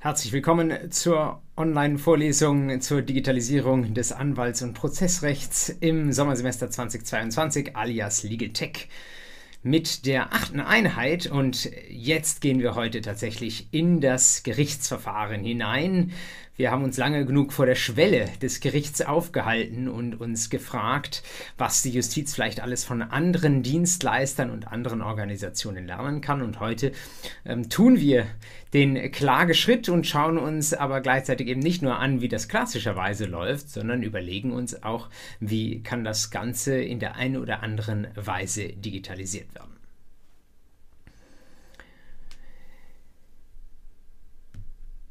Herzlich willkommen zur Online-Vorlesung zur Digitalisierung des Anwalts- und Prozessrechts im Sommersemester 2022 alias Legal Tech mit der achten Einheit und jetzt gehen wir heute tatsächlich in das Gerichtsverfahren hinein. Wir haben uns lange genug vor der Schwelle des Gerichts aufgehalten und uns gefragt, was die Justiz vielleicht alles von anderen Dienstleistern und anderen Organisationen lernen kann. Und heute ähm, tun wir den Klageschritt und schauen uns aber gleichzeitig eben nicht nur an, wie das klassischerweise läuft, sondern überlegen uns auch, wie kann das Ganze in der einen oder anderen Weise digitalisiert werden.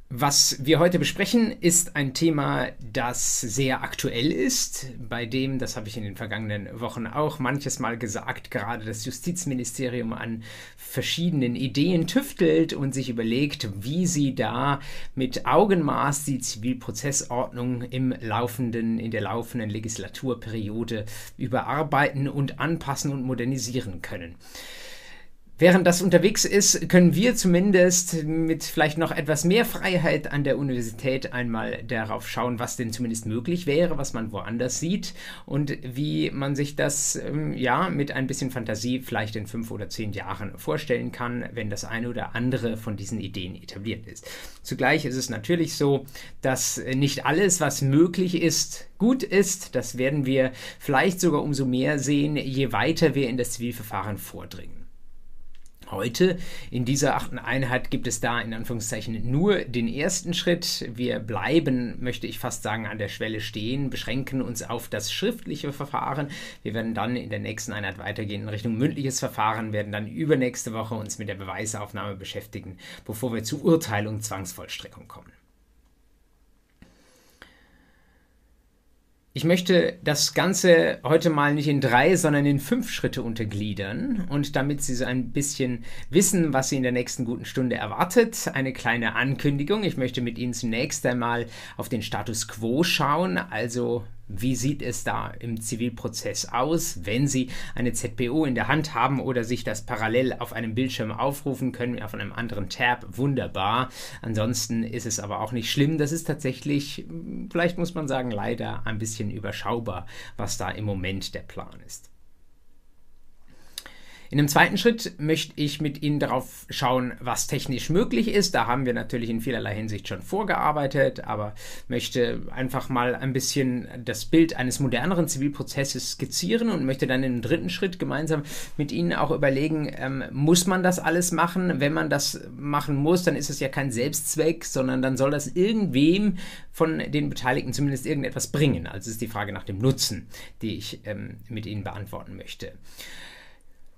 Was wir heute besprechen, ist ein Thema, das sehr aktuell ist, bei dem, das habe ich in den vergangenen Wochen auch manches Mal gesagt, gerade das Justizministerium an verschiedenen Ideen tüftelt und sich überlegt, wie sie da mit Augenmaß die Zivilprozessordnung im laufenden, in der laufenden Legislaturperiode überarbeiten und anpassen und modernisieren können. Während das unterwegs ist, können wir zumindest mit vielleicht noch etwas mehr Freiheit an der Universität einmal darauf schauen, was denn zumindest möglich wäre, was man woanders sieht und wie man sich das ähm, ja mit ein bisschen Fantasie vielleicht in fünf oder zehn Jahren vorstellen kann, wenn das eine oder andere von diesen Ideen etabliert ist. Zugleich ist es natürlich so, dass nicht alles, was möglich ist, gut ist. Das werden wir vielleicht sogar umso mehr sehen, je weiter wir in das Zivilverfahren vordringen. Heute in dieser achten Einheit gibt es da in Anführungszeichen nur den ersten Schritt. Wir bleiben, möchte ich fast sagen, an der Schwelle stehen, beschränken uns auf das schriftliche Verfahren. Wir werden dann in der nächsten Einheit weitergehen in Richtung mündliches Verfahren, werden dann übernächste Woche uns mit der Beweisaufnahme beschäftigen, bevor wir zu Urteil und Zwangsvollstreckung kommen. Ich möchte das Ganze heute mal nicht in drei, sondern in fünf Schritte untergliedern und damit Sie so ein bisschen wissen, was Sie in der nächsten guten Stunde erwartet, eine kleine Ankündigung. Ich möchte mit Ihnen zunächst einmal auf den Status quo schauen, also wie sieht es da im Zivilprozess aus, wenn Sie eine ZPO in der Hand haben oder sich das parallel auf einem Bildschirm aufrufen können, auf einem anderen Tab? Wunderbar. Ansonsten ist es aber auch nicht schlimm. Das ist tatsächlich, vielleicht muss man sagen, leider ein bisschen überschaubar, was da im Moment der Plan ist. In einem zweiten Schritt möchte ich mit Ihnen darauf schauen, was technisch möglich ist. Da haben wir natürlich in vielerlei Hinsicht schon vorgearbeitet, aber möchte einfach mal ein bisschen das Bild eines moderneren Zivilprozesses skizzieren und möchte dann im dritten Schritt gemeinsam mit Ihnen auch überlegen, ähm, muss man das alles machen? Wenn man das machen muss, dann ist es ja kein Selbstzweck, sondern dann soll das irgendwem von den Beteiligten zumindest irgendetwas bringen. Also ist die Frage nach dem Nutzen, die ich ähm, mit Ihnen beantworten möchte.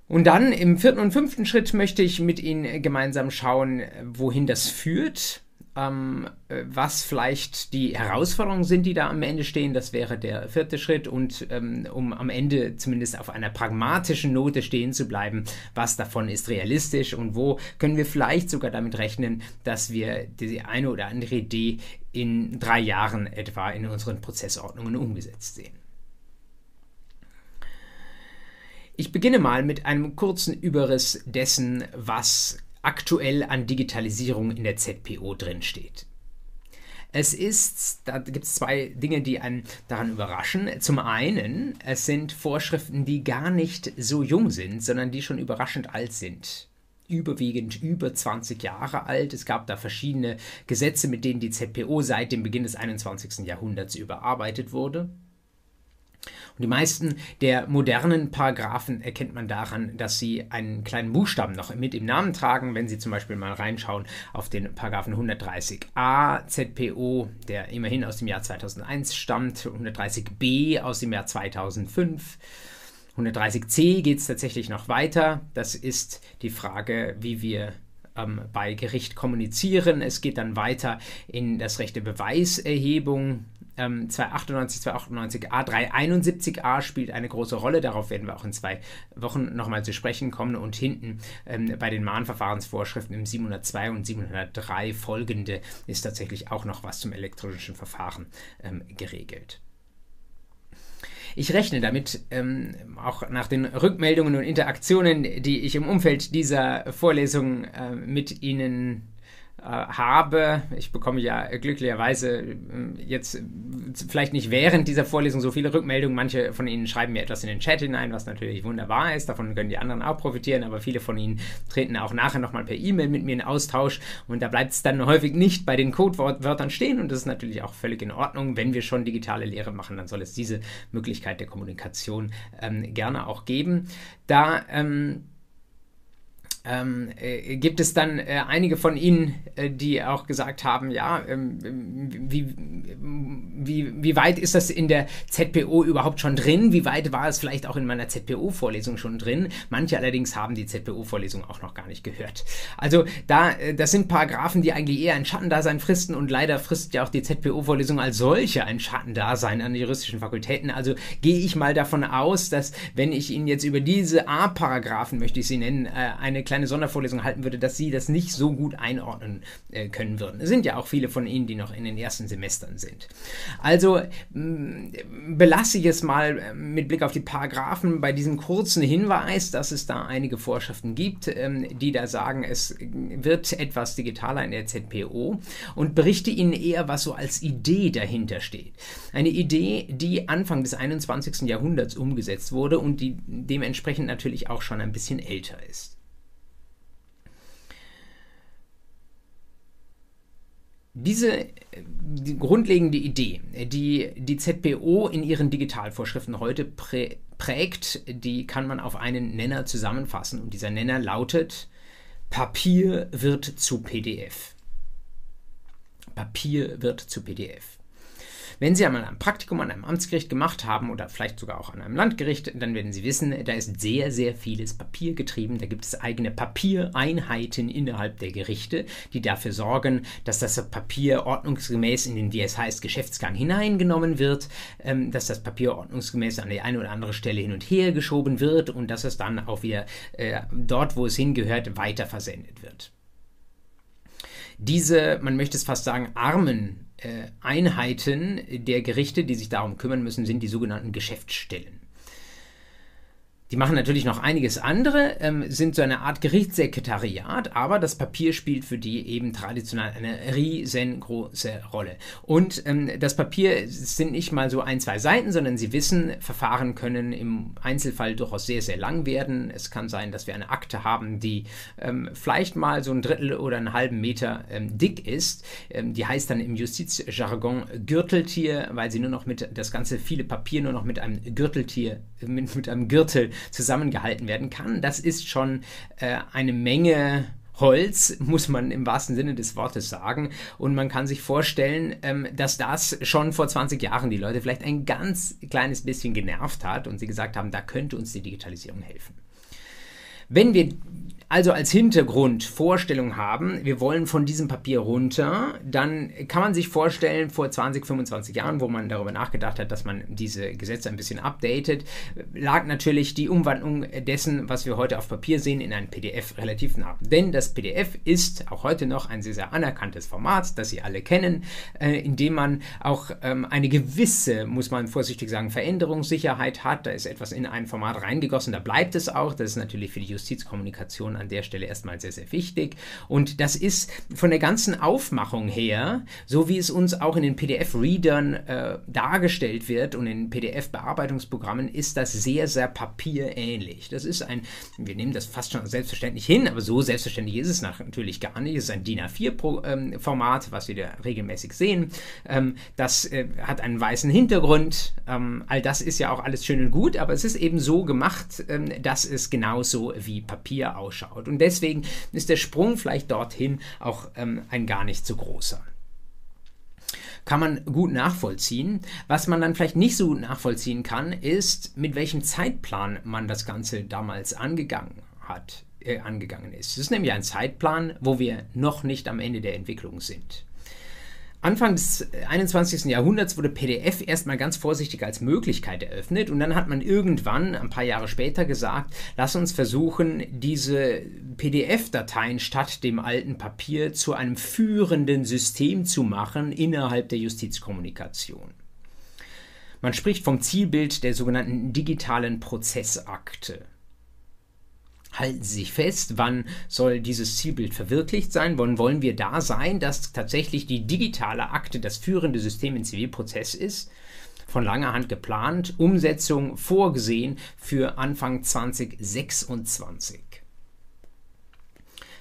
Und dann im vierten und fünften Schritt möchte ich mit Ihnen gemeinsam schauen, wohin das führt, ähm, was vielleicht die Herausforderungen sind, die da am Ende stehen. Das wäre der vierte Schritt. Und ähm, um am Ende zumindest auf einer pragmatischen Note stehen zu bleiben, was davon ist realistisch und wo können wir vielleicht sogar damit rechnen, dass wir die eine oder andere Idee in drei Jahren etwa in unseren Prozessordnungen umgesetzt sehen. Ich beginne mal mit einem kurzen Überriss dessen, was aktuell an Digitalisierung in der ZPO drinsteht. Es ist, da gibt es zwei Dinge, die einen daran überraschen. Zum einen, es sind Vorschriften, die gar nicht so jung sind, sondern die schon überraschend alt sind überwiegend über 20 Jahre alt. Es gab da verschiedene Gesetze, mit denen die ZPO seit dem Beginn des 21. Jahrhunderts überarbeitet wurde. Und die meisten der modernen Paragraphen erkennt man daran, dass sie einen kleinen Buchstaben noch mit im Namen tragen. Wenn Sie zum Beispiel mal reinschauen auf den Paragraphen 130a ZPO, der immerhin aus dem Jahr 2001 stammt, 130b aus dem Jahr 2005. 130c geht es tatsächlich noch weiter. Das ist die Frage, wie wir ähm, bei Gericht kommunizieren. Es geht dann weiter in das Recht der Beweiserhebung ähm, 298, 298a, 371a spielt eine große Rolle. Darauf werden wir auch in zwei Wochen nochmal zu sprechen kommen. Und hinten ähm, bei den Mahnverfahrensvorschriften im 702 und 703 folgende ist tatsächlich auch noch was zum elektronischen Verfahren ähm, geregelt. Ich rechne damit, ähm, auch nach den Rückmeldungen und Interaktionen, die ich im Umfeld dieser Vorlesung äh, mit Ihnen habe. Ich bekomme ja glücklicherweise äh, jetzt vielleicht nicht während dieser Vorlesung so viele Rückmeldungen. Manche von Ihnen schreiben mir etwas in den Chat hinein, was natürlich wunderbar ist. Davon können die anderen auch profitieren, aber viele von Ihnen treten auch nachher nochmal per E-Mail mit mir in Austausch und da bleibt es dann häufig nicht bei den Codewörtern stehen und das ist natürlich auch völlig in Ordnung. Wenn wir schon digitale Lehre machen, dann soll es diese Möglichkeit der Kommunikation ähm, gerne auch geben. Da ähm, ähm, äh, gibt es dann äh, einige von Ihnen, äh, die auch gesagt haben, ja, ähm, wie, wie, wie weit ist das in der ZPO überhaupt schon drin? Wie weit war es vielleicht auch in meiner ZPO-Vorlesung schon drin? Manche allerdings haben die ZPO-Vorlesung auch noch gar nicht gehört. Also da, äh, das sind Paragraphen, die eigentlich eher ein Schattendasein fristen und leider frisst ja auch die ZPO-Vorlesung als solche ein Schattendasein an den juristischen Fakultäten. Also gehe ich mal davon aus, dass wenn ich Ihnen jetzt über diese A-Paragraphen, möchte ich sie nennen, äh, eine kleine Sondervorlesung halten würde, dass Sie das nicht so gut einordnen äh, können würden. Es sind ja auch viele von Ihnen, die noch in den ersten Semestern sind. Also mh, mm, belasse ich es mal äh, mit Blick auf die Paragraphen bei diesem kurzen Hinweis, dass es da einige Vorschriften gibt, ähm, die da sagen, es wird etwas digitaler in der ZPO und berichte Ihnen eher, was so als Idee dahinter steht. Eine Idee, die Anfang des 21. Jahrhunderts umgesetzt wurde und die dementsprechend natürlich auch schon ein bisschen älter ist. Diese die grundlegende Idee, die die ZPO in ihren Digitalvorschriften heute prä prägt, die kann man auf einen Nenner zusammenfassen. Und dieser Nenner lautet, Papier wird zu PDF. Papier wird zu PDF. Wenn Sie einmal ein Praktikum an einem Amtsgericht gemacht haben oder vielleicht sogar auch an einem Landgericht, dann werden Sie wissen, da ist sehr, sehr vieles Papier getrieben. Da gibt es eigene Papiereinheiten innerhalb der Gerichte, die dafür sorgen, dass das Papier ordnungsgemäß in den, wie es heißt, Geschäftsgang hineingenommen wird, ähm, dass das Papier ordnungsgemäß an die eine oder andere Stelle hin und her geschoben wird und dass es dann auch wieder äh, dort, wo es hingehört, weiter versendet wird. Diese, man möchte es fast sagen, armen Einheiten der Gerichte, die sich darum kümmern müssen, sind die sogenannten Geschäftsstellen. Die machen natürlich noch einiges andere, ähm, sind so eine Art Gerichtssekretariat, aber das Papier spielt für die eben traditionell eine riesengroße Rolle. Und ähm, das Papier sind nicht mal so ein, zwei Seiten, sondern Sie wissen, Verfahren können im Einzelfall durchaus sehr, sehr lang werden. Es kann sein, dass wir eine Akte haben, die ähm, vielleicht mal so ein Drittel oder einen halben Meter ähm, dick ist. Ähm, die heißt dann im Justizjargon Gürteltier, weil sie nur noch mit das ganze viele Papier nur noch mit einem Gürteltier, mit, mit einem Gürtel zusammengehalten werden kann. Das ist schon äh, eine Menge Holz, muss man im wahrsten Sinne des Wortes sagen. Und man kann sich vorstellen, ähm, dass das schon vor 20 Jahren die Leute vielleicht ein ganz kleines bisschen genervt hat und sie gesagt haben, da könnte uns die Digitalisierung helfen. Wenn wir also als Hintergrund Vorstellung haben, wir wollen von diesem Papier runter, dann kann man sich vorstellen, vor 20, 25 Jahren, wo man darüber nachgedacht hat, dass man diese Gesetze ein bisschen updatet, lag natürlich die Umwandlung dessen, was wir heute auf Papier sehen, in ein PDF relativ nah. Denn das PDF ist auch heute noch ein sehr, sehr anerkanntes Format, das Sie alle kennen, äh, in dem man auch ähm, eine gewisse, muss man vorsichtig sagen, Veränderungssicherheit hat. Da ist etwas in ein Format reingegossen, da bleibt es auch. Das ist natürlich für die Justizkommunikation an der Stelle erstmal sehr, sehr wichtig. Und das ist von der ganzen Aufmachung her, so wie es uns auch in den PDF-Readern äh, dargestellt wird und in PDF-Bearbeitungsprogrammen, ist das sehr, sehr papierähnlich. Das ist ein, wir nehmen das fast schon selbstverständlich hin, aber so selbstverständlich ist es natürlich gar nicht. Es ist ein DIN A4-Format, ähm, was wir da regelmäßig sehen. Ähm, das äh, hat einen weißen Hintergrund. Ähm, all das ist ja auch alles schön und gut, aber es ist eben so gemacht, ähm, dass es genauso wie Papier ausschaut anschaut. Und deswegen ist der Sprung vielleicht dorthin auch ähm, ein gar nicht so großer kann man gut nachvollziehen. Was man dann vielleicht nicht so gut nachvollziehen kann, ist, mit welchem Zeitplan man das Ganze damals angegangen hat, äh, angegangen ist. Es ist nämlich ein Zeitplan, wo wir noch nicht am Ende der Entwicklung sind. Anfang des 21. Jahrhunderts wurde PDF erstmal ganz vorsichtig als Möglichkeit eröffnet und dann hat man irgendwann, ein paar Jahre später, gesagt, lass uns versuchen, diese PDF-Dateien statt dem alten Papier zu einem führenden System zu machen innerhalb der Justizkommunikation. Man spricht vom Zielbild der sogenannten digitalen Prozessakte. Halten Sie sich fest, wann soll dieses Zielbild verwirklicht sein? Wann wollen wir da sein, dass tatsächlich die digitale Akte das führende System im Zivilprozess ist? Von langer Hand geplant, Umsetzung vorgesehen für Anfang 2026.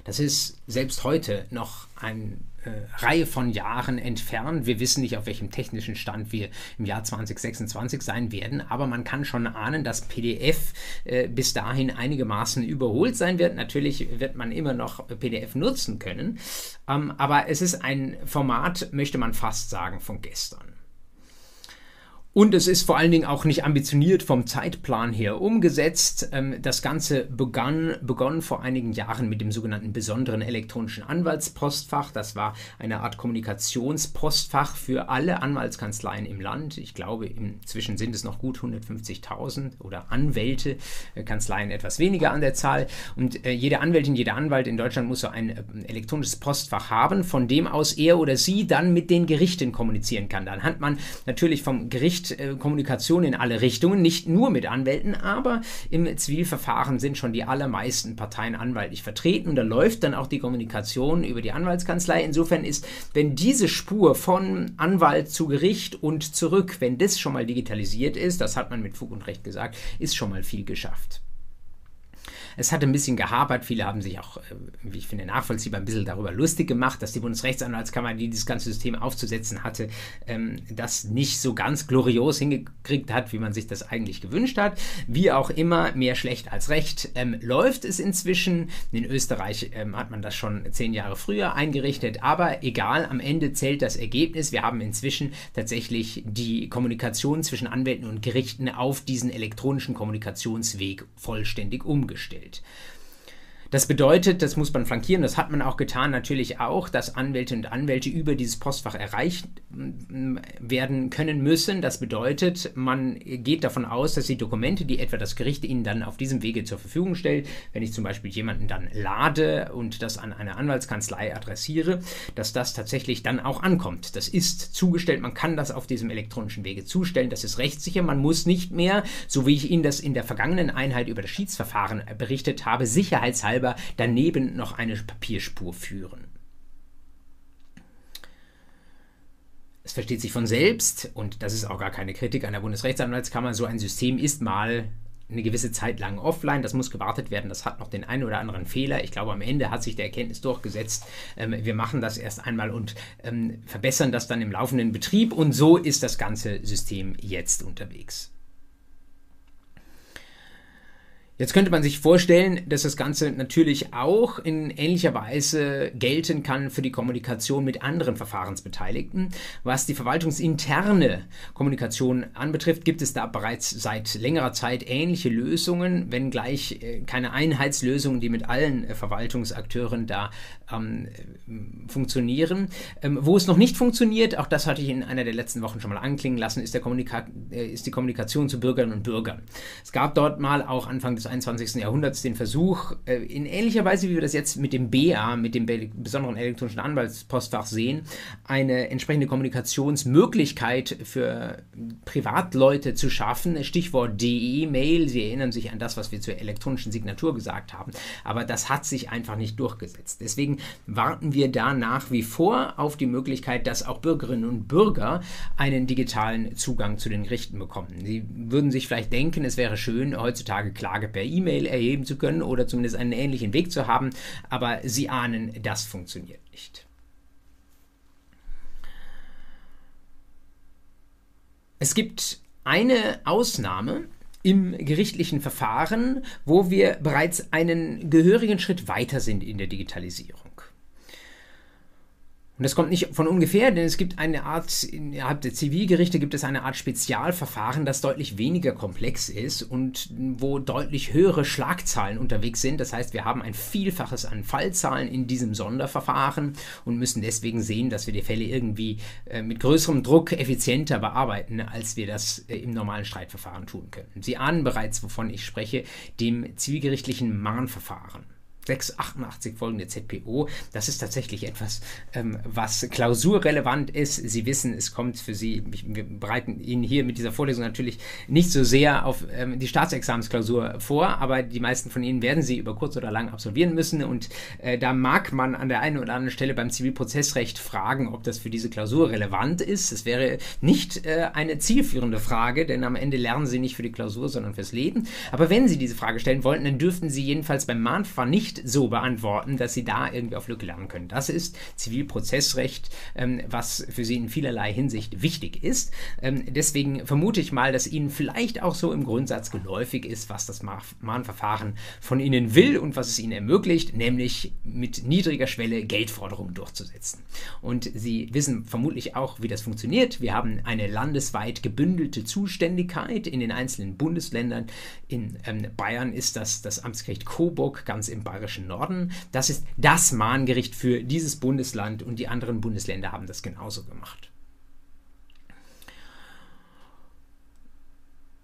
Das ist selbst heute noch eine äh, Reihe von Jahren entfernt. Wir wissen nicht, auf welchem technischen Stand wir im Jahr 2026 sein werden, aber man kann schon ahnen, dass PDF äh, bis dahin einigermaßen überholt sein wird. Natürlich wird man immer noch PDF nutzen können, ähm, aber es ist ein Format, möchte man fast sagen, von gestern. Und es ist vor allen Dingen auch nicht ambitioniert vom Zeitplan her umgesetzt. Ähm, das Ganze begann, begann vor einigen Jahren mit dem sogenannten besonderen elektronischen Anwaltspostfach. Das war eine Art Kommunikationspostfach für alle Anwaltskanzleien im Land. Ich glaube, inzwischen sind es noch gut 150.000 oder Anwälte, äh, Kanzleien etwas weniger an der Zahl. Und äh, jede Anwältin, jeder Anwalt in Deutschland muss so ein äh, elektronisches Postfach haben, von dem aus er oder sie dann mit den Gerichten kommunizieren kann. Dann hat man natürlich vom Gericht äh, Kommunikation in alle Richtungen, nicht nur mit Anwälten, aber im Zivilverfahren sind schon die allermeisten Parteien anwaltlich vertreten und da läuft dann auch die Kommunikation über die Anwaltskanzlei. Insofern ist, wenn diese Spur von Anwalt zu Gericht und zurück, wenn das schon mal digitalisiert ist, das hat man mit Fug und Recht gesagt, ist schon mal viel geschafft. Es hat ein bisschen gehapert. Viele haben sich auch, äh, wie ich finde, nachvollziehbar ein bisschen darüber lustig gemacht, dass die Bundesrechtsanwaltskammer, die dieses ganze System aufzusetzen hatte, ähm, das nicht so ganz glorios hingekriegt hat, wie man sich das eigentlich gewünscht hat. Wie auch immer, mehr schlecht als recht ähm, läuft es inzwischen. In Österreich ähm, hat man das schon zehn Jahre früher eingerichtet, aber egal, am Ende zählt das Ergebnis. Wir haben inzwischen tatsächlich die Kommunikation zwischen Anwälten und Gerichten auf diesen elektronischen Kommunikationsweg vollständig umgestellt. Welt. Das bedeutet, das muss man flankieren, das hat man auch getan, natürlich auch, dass Anwälte und Anwälte über dieses Postfach erreicht mm, werden können müssen. Das bedeutet, man geht davon aus, dass die Dokumente, die etwa das Gericht Ihnen dann auf diesem Wege zur Verfügung stellt, wenn ich zum Beispiel jemanden dann lade und das an eine Anwaltskanzlei adressiere, dass das tatsächlich dann auch ankommt. Das ist zugestellt, man kann das auf diesem elektronischen Wege zustellen, das ist rechtssicher, man muss nicht mehr, so wie ich Ihnen das in der vergangenen Einheit über das Schiedsverfahren berichtet habe, sicherheitshalber halber daneben noch eine Papierspur führen. Es versteht sich von selbst, und das ist auch gar keine Kritik an der Bundesrechtsanwaltskammer, so ein System ist mal eine gewisse Zeit lang offline. Das muss gewartet werden. Das hat noch den einen oder anderen Fehler. Ich glaube, am Ende hat sich der Erkenntnis durchgesetzt. Ähm, wir machen das erst einmal und ähm, verbessern das dann im laufenden Betrieb. Und so ist das ganze System jetzt unterwegs. Jetzt könnte man sich vorstellen, dass das Ganze natürlich auch in ähnlicher Weise gelten kann für die Kommunikation mit anderen Verfahrensbeteiligten. Was die verwaltungsinterne Kommunikation anbetrifft, gibt es da bereits seit längerer Zeit ähnliche Lösungen, wenngleich äh, keine Einheitslösungen, die mit allen äh, Verwaltungsakteuren da ähm, funktionieren. Ähm, wo es noch nicht funktioniert, auch das hatte ich in einer der letzten Wochen schon mal anklingen lassen, ist, äh, ist die Kommunikation zu Bürgerinnen und Bürgern. Es gab dort mal auch Anfang des 21. Jahrhunderts den Versuch, äh, in ähnlicher Weise, wie wir das jetzt mit dem BA, mit dem besonderen elektronischen Anwaltspostfach sehen, eine entsprechende Kommunikationsmöglichkeit für Privatleute zu schaffen. Stichwort DE-Mail. Sie erinnern sich an das, was wir zur elektronischen Signatur gesagt haben. Aber das hat sich einfach nicht durchgesetzt. Deswegen warten wir da nach wie vor auf die Möglichkeit, dass auch Bürgerinnen und Bürger einen digitalen Zugang zu den Gerichten bekommen. Sie würden sich vielleicht denken, es wäre schön, heutzutage Klage per E-Mail erheben zu können oder zumindest einen ähnlichen Weg zu haben, aber sie ahnen, das funktioniert nicht. Es gibt eine Ausnahme im gerichtlichen Verfahren, wo wir bereits einen gehörigen Schritt weiter sind in der Digitalisierung. Und das kommt nicht von ungefähr, denn es gibt eine Art, innerhalb der Zivilgerichte gibt es eine Art Spezialverfahren, das deutlich weniger komplex ist und wo deutlich höhere Schlagzahlen unterwegs sind. Das heißt, wir haben ein Vielfaches an Fallzahlen in diesem Sonderverfahren und müssen deswegen sehen, dass wir die Fälle irgendwie äh, mit größerem Druck effizienter bearbeiten, als wir das äh, im normalen Streitverfahren tun können. Sie ahnen bereits, wovon ich spreche, dem zivilgerichtlichen Mahnverfahren. 688 folgende ZPO. Das ist tatsächlich etwas, ähm, was klausurrelevant ist. Sie wissen, es kommt für Sie, wir bereiten Ihnen hier mit dieser Vorlesung natürlich nicht so sehr auf ähm, die Staatsexamensklausur vor, aber die meisten von Ihnen werden sie über kurz oder lang absolvieren müssen und äh, da mag man an der einen oder anderen Stelle beim Zivilprozessrecht fragen, ob das für diese Klausur relevant ist. Es wäre nicht äh, eine zielführende Frage, denn am Ende lernen Sie nicht für die Klausur, sondern fürs Leben. Aber wenn Sie diese Frage stellen wollten, dann dürften Sie jedenfalls beim Mahnverfahren nicht so beantworten, dass Sie da irgendwie auf Lücke lernen können. Das ist Zivilprozessrecht, ähm, was für Sie in vielerlei Hinsicht wichtig ist. Ähm, deswegen vermute ich mal, dass Ihnen vielleicht auch so im Grundsatz geläufig ist, was das Mahnverfahren von Ihnen will und was es Ihnen ermöglicht, nämlich mit niedriger Schwelle Geldforderungen durchzusetzen. Und Sie wissen vermutlich auch, wie das funktioniert. Wir haben eine landesweit gebündelte Zuständigkeit in den einzelnen Bundesländern. In ähm, Bayern ist das das Amtsgericht Coburg ganz im bayerischen Norden. Das ist das Mahngericht für dieses Bundesland und die anderen Bundesländer haben das genauso gemacht.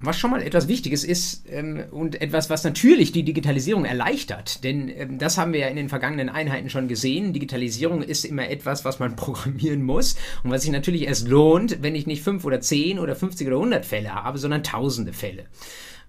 Was schon mal etwas Wichtiges ist ähm, und etwas, was natürlich die Digitalisierung erleichtert. Denn ähm, das haben wir ja in den vergangenen Einheiten schon gesehen. Digitalisierung ist immer etwas, was man programmieren muss und was sich natürlich erst lohnt, wenn ich nicht fünf oder zehn oder 50 oder 100 Fälle habe, sondern tausende Fälle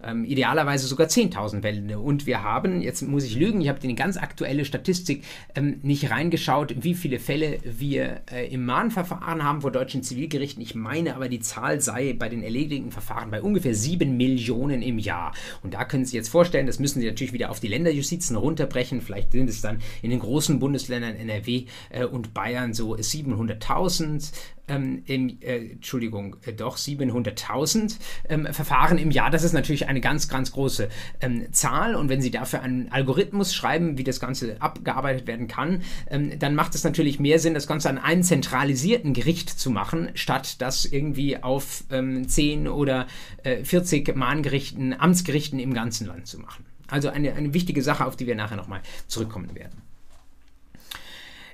ähm, idealerweise sogar 10.000 Fälle. Und wir haben, jetzt muss ich lügen, ich habe die ganz aktuelle Statistik ähm, nicht reingeschaut, wie viele Fälle wir äh, im Mahnverfahren haben vor deutschen Zivilgerichten. Ich meine aber, die Zahl sei bei den erledigten Verfahren bei ungefähr 7 Millionen im Jahr. Und da können Sie jetzt vorstellen, das müssen Sie natürlich wieder auf die Länderjustizen runterbrechen. Vielleicht sind es dann in den großen Bundesländern NRW äh, und Bayern so 700.000 ähm, im, äh, Entschuldigung, äh, doch 700.000 ähm, Verfahren im Jahr. Das ist natürlich eine ganz, ganz große ähm, Zahl. Und wenn Sie dafür einen Algorithmus schreiben, wie das Ganze abgearbeitet werden kann, ähm, dann macht es natürlich mehr Sinn, das Ganze an einem zentralisierten Gericht zu machen, statt das irgendwie auf ähm, 10 oder äh, 40 Mahngerichten, Amtsgerichten im ganzen Land zu machen. Also eine, eine wichtige Sache, auf die wir nachher nochmal zurückkommen werden.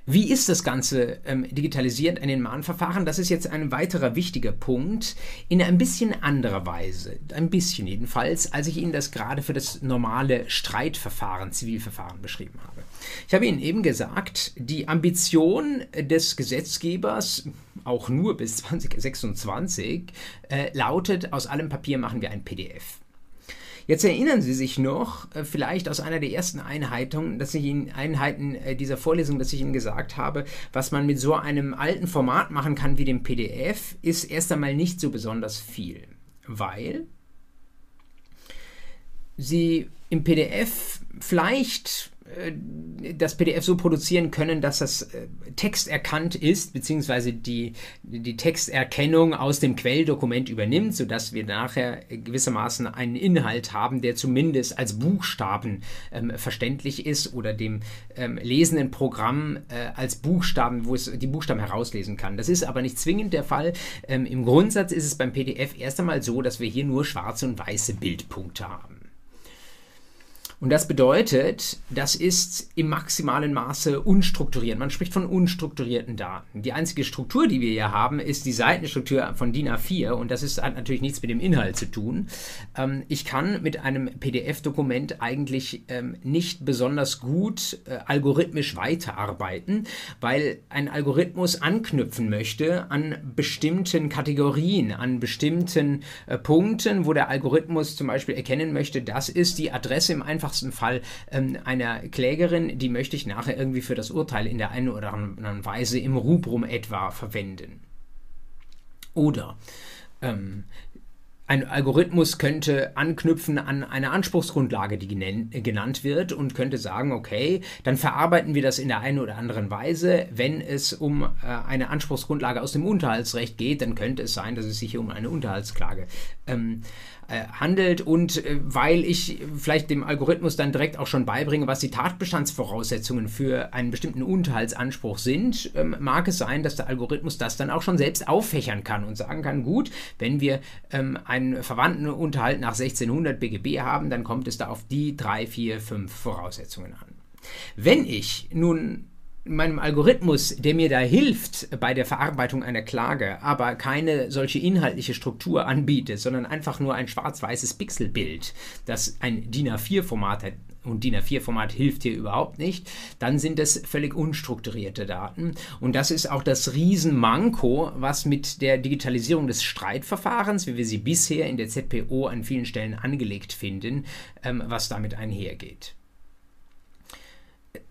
Wie ist das Ganze ähm, digitalisiert in den Mahnverfahren? Das ist jetzt ein weiterer wichtiger Punkt in ein bisschen anderer Weise, ein bisschen jedenfalls, als ich Ihnen das gerade für das normale Streitverfahren, Zivilverfahren beschrieben habe. Ich habe Ihnen eben gesagt, die Ambition des Gesetzgebers, auch nur bis 2026, äh, lautet, aus allem Papier machen wir ein PDF. Jetzt erinnern Sie sich noch, äh, vielleicht aus einer der ersten Einheiten, dass ich Ihnen Einheiten äh, dieser Vorlesung, dass ich Ihnen gesagt habe, was man mit so einem alten Format machen kann wie dem PDF, ist erst einmal nicht so besonders viel, weil Sie im PDF vielleicht das PDF so produzieren können, dass das äh, texterkannt ist, beziehungsweise die, die Texterkennung aus dem Quelldokument übernimmt, sodass wir nachher gewissermaßen einen Inhalt haben, der zumindest als Buchstaben ähm, verständlich ist oder dem ähm, lesenden Programm äh, als Buchstaben, wo es die Buchstaben herauslesen kann. Das ist aber nicht zwingend der Fall. Ähm, Im Grundsatz ist es beim PDF erst einmal so, dass wir hier nur schwarze und weiße Bildpunkte haben. Und das bedeutet, das ist im maximalen Maße unstrukturiert. Man spricht von unstrukturierten Daten. Die einzige Struktur, die wir hier haben, ist die Seitenstruktur von DIN A4 und das ist, hat natürlich nichts mit dem Inhalt zu tun. Ähm, ich kann mit einem PDF-Dokument eigentlich ähm, nicht besonders gut äh, algorithmisch weiterarbeiten, weil ein Algorithmus anknüpfen möchte an bestimmten Kategorien, an bestimmten äh, Punkten, wo der Algorithmus zum Beispiel erkennen möchte, das ist die Adresse im einfachen einfachsten Fall ähm, einer Klägerin, die möchte ich nachher irgendwie für das Urteil in der einen oder anderen Weise im Rubrum etwa verwenden. Oder ähm, ein Algorithmus könnte anknüpfen an eine Anspruchsgrundlage, die genannt wird und könnte sagen, okay, dann verarbeiten wir das in der einen oder anderen Weise. Wenn es um äh, eine Anspruchsgrundlage aus dem Unterhaltsrecht geht, dann könnte es sein, dass es sich hier um eine Unterhaltsklage ähm, äh, handelt und äh, weil ich vielleicht dem Algorithmus dann direkt auch schon beibringe, was die Tatbestandsvoraussetzungen für einen bestimmten Unterhaltsanspruch sind, ähm, mag es sein, dass der Algorithmus das dann auch schon selbst auffächern kann und sagen kann, gut, wenn wir ähm, einen verwandten Unterhalt nach 1600 BGB haben, dann kommt es da auf die drei, vier, fünf Voraussetzungen an. Wenn ich nun meinem Algorithmus, der mir da hilft bei der Verarbeitung einer Klage, aber keine solche inhaltliche Struktur anbietet, sondern einfach nur ein schwarz-weißes Pixelbild, das ein DIN A4-Format hat, und DIN A4-Format hilft hier überhaupt nicht, dann sind es völlig unstrukturierte Daten. Und das ist auch das Riesenmanko, was mit der Digitalisierung des Streitverfahrens, wie wir sie bisher in der ZPO an vielen Stellen angelegt finden, ähm, was damit einhergeht.